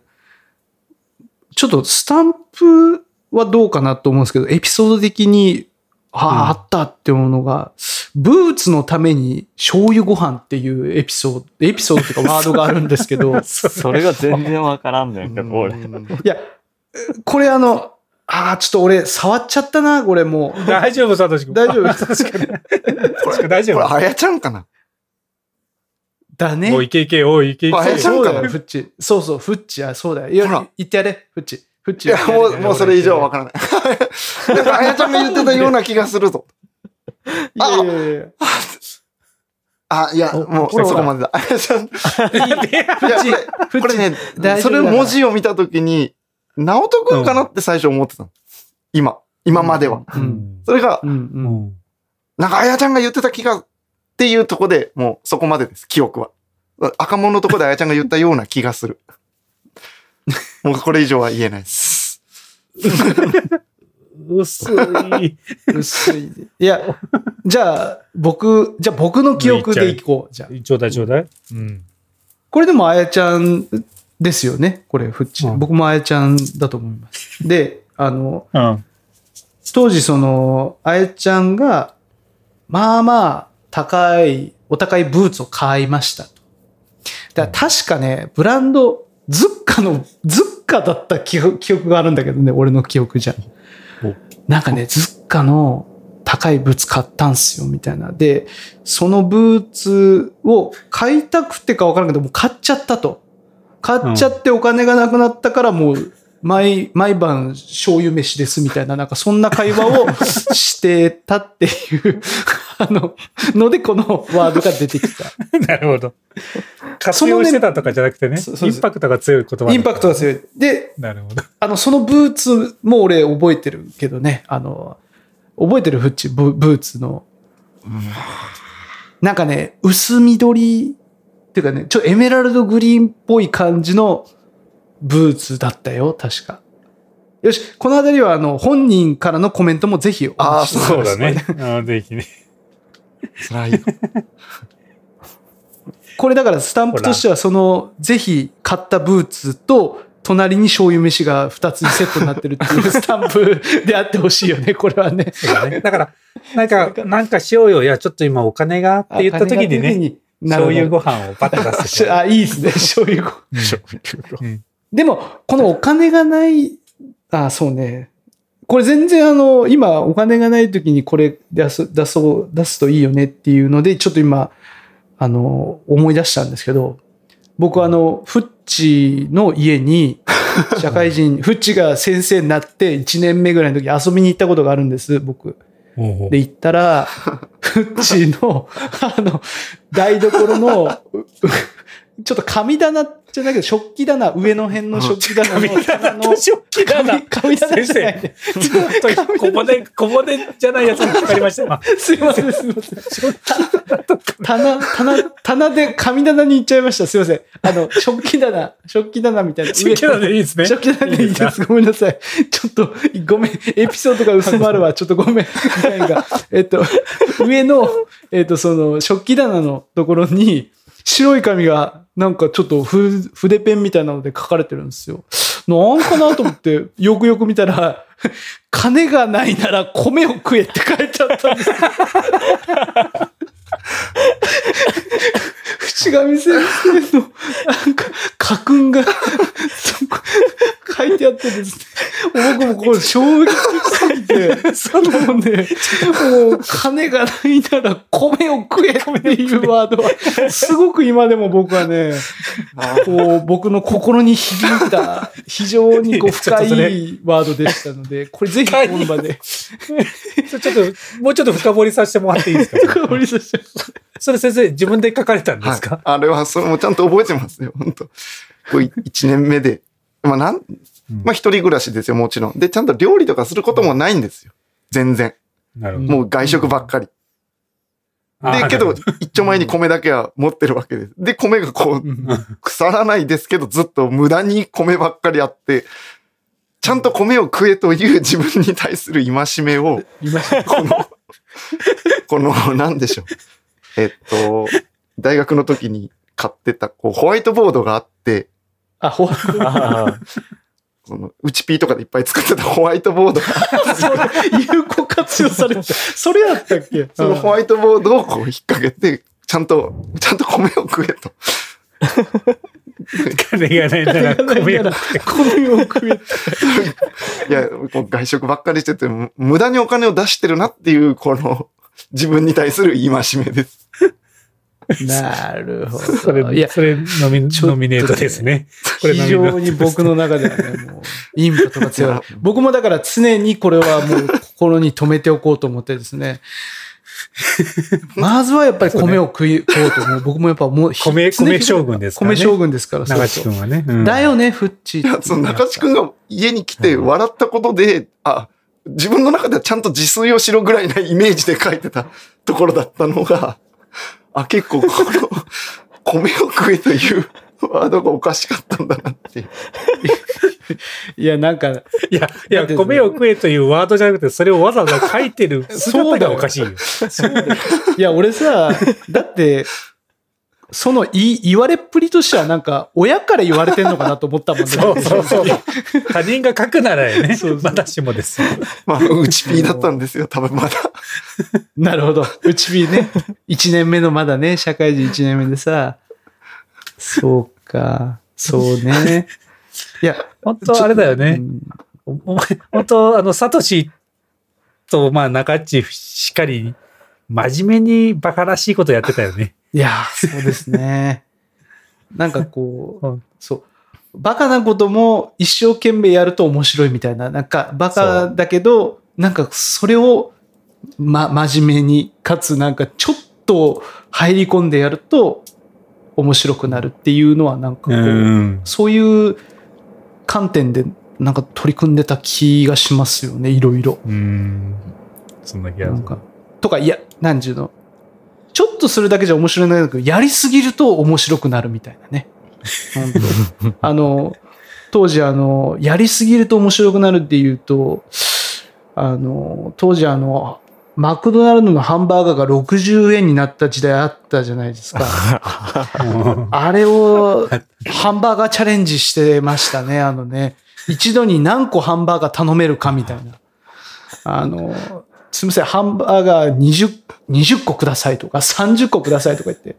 ちょっとスタンプはどうかなと思うんですけど、エピソード的に、ああ、うんあったって思うのが、ブーツのために醤油ご飯っていうエピソード、エピソードっていうかワードがあるんですけど、それが全然わからんねんけど、俺。いや、これあの、ああ、ちょっと俺触っちゃったな、これもう。大丈夫、サトシ君。大丈夫確かに。確かに大丈夫。これあやちゃんかなだね。おい、いけいけ、おい、いけいけ。あやちゃんかなそうだよ、フッチ。そうそう、フッチ、あ、そうだよ。いやほら、言ってやれ、フッチ。フッチ。いや、もう、もうそれ以上わからない。なんかあやちゃんが言ってたような気がするぞ。いやいやいや。あ、いや、おもうそこまでだ。あやちゃん。これ、これね、それ文字を見たときに、直人くんかなって最初思ってたの。今、今までは。それが。なんかあやちゃんが言ってた気が、っていうとこで、もうそこまでです、記憶は。赤物のとこであやちゃんが言ったような気がする。もうこれ以上は言えないです。薄い。薄い。いや、じゃあ、僕、じゃあ僕の記憶でいこう。じゃあ。ちょうだいちょうだい。うん。これでもあやちゃんですよね。これ、フッチ。うん僕もあやちゃんだと思います。で、あの、うん。当時その、あやちゃんが、まあまあ、高い、お高いブーツを買いましたと。だから確かね、ブランド、ズッカの、ズッカだった記憶記憶があるんだけどね、俺の記憶じゃお。なんかね、ズッカの高いブーツ買ったんすよ、みたいな。で、そのブーツを買いたくてか分からんけど、もう買っちゃったと。買っちゃってお金がなくなったからもう、毎、毎晩醤油飯ですみたいな、なんかそんな会話をしてたっていう、あの、のでこのワードが出てきた。なるほど。活用してたとかじゃなくてね、インパクトが強い言葉。インパクトが強い。い。で、なるほど。あの、そのブーツも俺覚えてるけどね、あの、覚えてるフッチ、ブブーツの。なんかね、薄緑っていうかね、ちょエメラルドグリーンっぽい感じのブーツだったよ、確か。よし、このあたりはあの、本人からのコメントもぜひお待ちしておりそうますだね。あぜひね。辛いよ。これだからスタンプとしてはその、ぜひ買ったブーツと、隣に醤油飯が2つセットになってるっていうスタンプであってほしいよね、これはね。だね。だから、なんか、なんかしようよ。いや、ちょっと今お金がって言った時にね、醤油ご飯をパッと出す。あ、いいですね、醤油ごうんでも、このお金がない、あ、そうね。これ全然あの、今お金がない時にこれ出す、出そう、出すといいよねっていうので、ちょっと今、あの、思い出したんですけど、僕あの、フッチの家に、社会人、フッチが先生になって1年目ぐらいの時遊びに行ったことがあるんです、僕。で行ったら、フッチーの、あの、台所の、ちょっと神棚じゃないけど、食器棚、上の辺の食器棚の棚の、食器棚神神棚じゃないね。ずっと小骨、小骨じゃないやつにかかりましたよ。すいません、すいません。棚、棚、棚で神棚に行っちゃいました。すいません。あの、食器棚、食器棚みたいな。食器棚でいいですね。食器棚でいいです。ごめんなさい。ちょっと、ごめん。エピソードが薄まるわ。ちょっとごめん。えっと、上の、えっと、その、食器棚のところに、白い紙が、なんかちょっとふ筆ペンみたいなので書かれてるんですよ。なんかなと思って、よくよく見たら、金がないなら米を食えって書いちゃったんですよ。淵上先生の、なんか、家訓が、書いてあってですね。僕もこれ衝撃的すぎて、そのね、もう金がないなら米を食えっていうワードは、すごく今でも僕はね、こう、僕の心に響いた、非常にこう深いワードでしたので、これぜひ今場で、ちょっと、もうちょっと深掘りさせてもらっていいですか？深掘りさせてそれ先生、自分で書かれたんですか、はい、あれは、それもちゃんと覚えてますよ、本当こう1年目で。まあ、なん、まあ、一人暮らしですよ、もちろん。で、ちゃんと料理とかすることもないんですよ。全然。なるほど。もう外食ばっかり。で、けど、一丁前に米だけは持ってるわけです。で、米がこう、腐らないですけど、ずっと無駄に米ばっかりあって、ちゃんと米を食えという自分に対する戒めを、この、この、なんでしょう。えっと、大学の時に買ってた、こう、ホワイトボードがあって、あ、ホワイトあその、うちピーとかでいっぱい作ってた ホワイトボード。が、それ、有効活用されて、それやったっけ？そのホワイトボードをこう引っ掛けて、ちゃんと、ちゃんと米を食えと。金がないなら米を 米を食え。いや、こう外食ばっかりしてて、む無駄にお金を出してるなっていう、この、自分に対する戒めです。なるほそど。いれ、や、それノミ、ノミネートですね。こ れ非常に僕の中ではね、もう、インパクトが強い。僕もだから常にこれはもう心に留めておこうと思ってですね。まずはやっぱり米を食い、食おうと思う。僕もやっぱもう、米米将軍ですからね米将軍ですから、長そうそう地君はね。うんだよね、フッチーいや、その中地くんが家に来て笑ったことで、あ、自分の中ではちゃんと自炊をしろぐらいなイメージで書いてたところだったのが、あ、結構この、米を食えというワードがおかしかったんだなって。いや、なんか、いや、いや、米を食えというワードじゃなくて、それをわざわざ書いてる姿がおかしいよ。いや、俺さ、だって、その言い言われっぷりとしてはなんか、親から言われてんのかなと思ったもんね。そうそうそう。他人が書くならねそうそう、まだしもです。まあ、うちピーだったんですよ、多分まだ。なるほど。うちびね。1年目のまだね、社会人1年目でさ。そうか。そうね。いや、本当あれだよね。うんおお前、本当あの、サトシと、まあ、中っちしっかり、真面目にバカらしいことやってたよね。いや、そうですね。なんかこう、う んそう。バカなことも一生懸命やると面白いみたいな。なんか、バカだけど、なんかそれを、ま、真面目に、かつなんかちょっと入り込んでやると面白くなるっていうのはなんかこう、ん。そういう観点でなんか取り組んでた気がしますよね、いろいろ。うん。そんな気がするなんか。とか、いや、なんちゅうの？ちょっとするだけじゃ面白いんだけど、やりすぎると面白くなるみたいなね。あの、当時あの、やりすぎると面白くなるっていうと、あの、当時あの、マクドナルドのハンバーガーが60円になった時代あったじゃないですか。う んあれをハンバーガーチャレンジしてましたね。あのね、一度に何個ハンバーガー頼めるかみたいな。あの、すみません、ハンバーガー20、20個くださいとか30個くださいとか言って、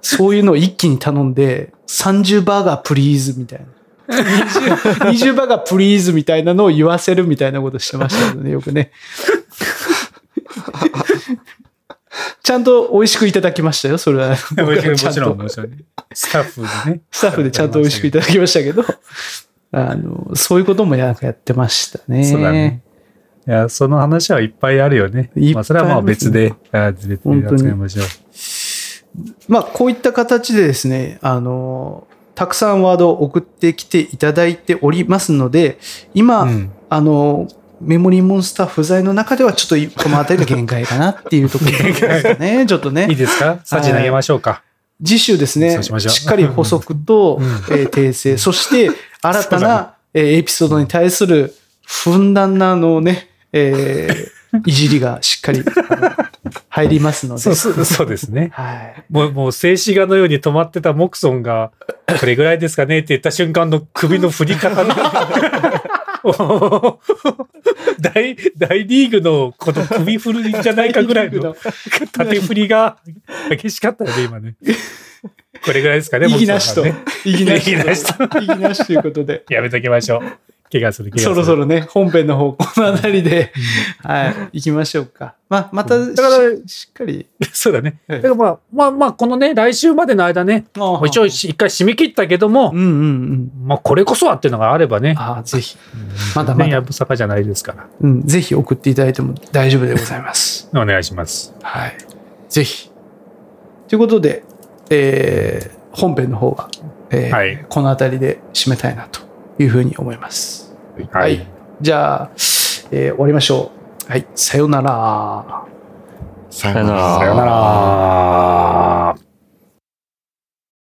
そういうのを一気に頼んで、30バーガープリーズみたいな。20, 20バーガープリーズみたいなのを言わせるみたいなことしてましたけどね、よくね。ちゃんと美味しくいただきましたよ、それは。もちろん、もちろん、もちろん。スタッフでね。スタッフでちゃんと美味しくいただきましたけど、あの、そういうこともややってましたね。そうだね。いや、その話はいっぱいあるよね。まあ、それはまあ別で、あ別で扱いましょう。まあ、こういった形でですね、あの、たくさんワードを送ってきていただいておりますので、今、うんあの、メモリーモンスター不在の中ではちょっとこの辺りが限界かなっていうところ ですかね。ちょっとね。いいですか？サジ投げましょうか。次週ですね、しまししっかり補足と、うんえー訂正、そして新たな、えーエピソードに対するふんだんなあのね、えー いじりがしっかり入りますので。そうそうですね。はい。もう、もう静止画のように止まってたモクソンが、これぐらいですかねって言った瞬間の首の振り方が 大、大リーグのこの首振るんじゃないかぐらいの縦振りが激しかったよね、今ね。これぐらいですかね、意義なしとモクソンさんね。意義なし意義なしと。意義なしということで。やめときましょう。怪我する、怪我する。そろそろね、本編の方、このあたりで、はい、行きましょうか。まあ、またし、だからしっかり。そうだね。ええだからまあ、まあまあ、このね、来週までの間ね、一応一回締め切ったけどもうん、うんうん。まあ、これこそはっていうのがあればね、ああ、ぜひ、まだまだね、やぶさかじゃないですから。うん、ぜひ送っていただいても大丈夫でございます。お願いします。はい。ぜひ。ということで、えー本編の方は、えーはいこの辺りで締めたいなというふうに思います。はい。じゃあ、えー終わりましょう。はい。さようなら。ささよならさよなら。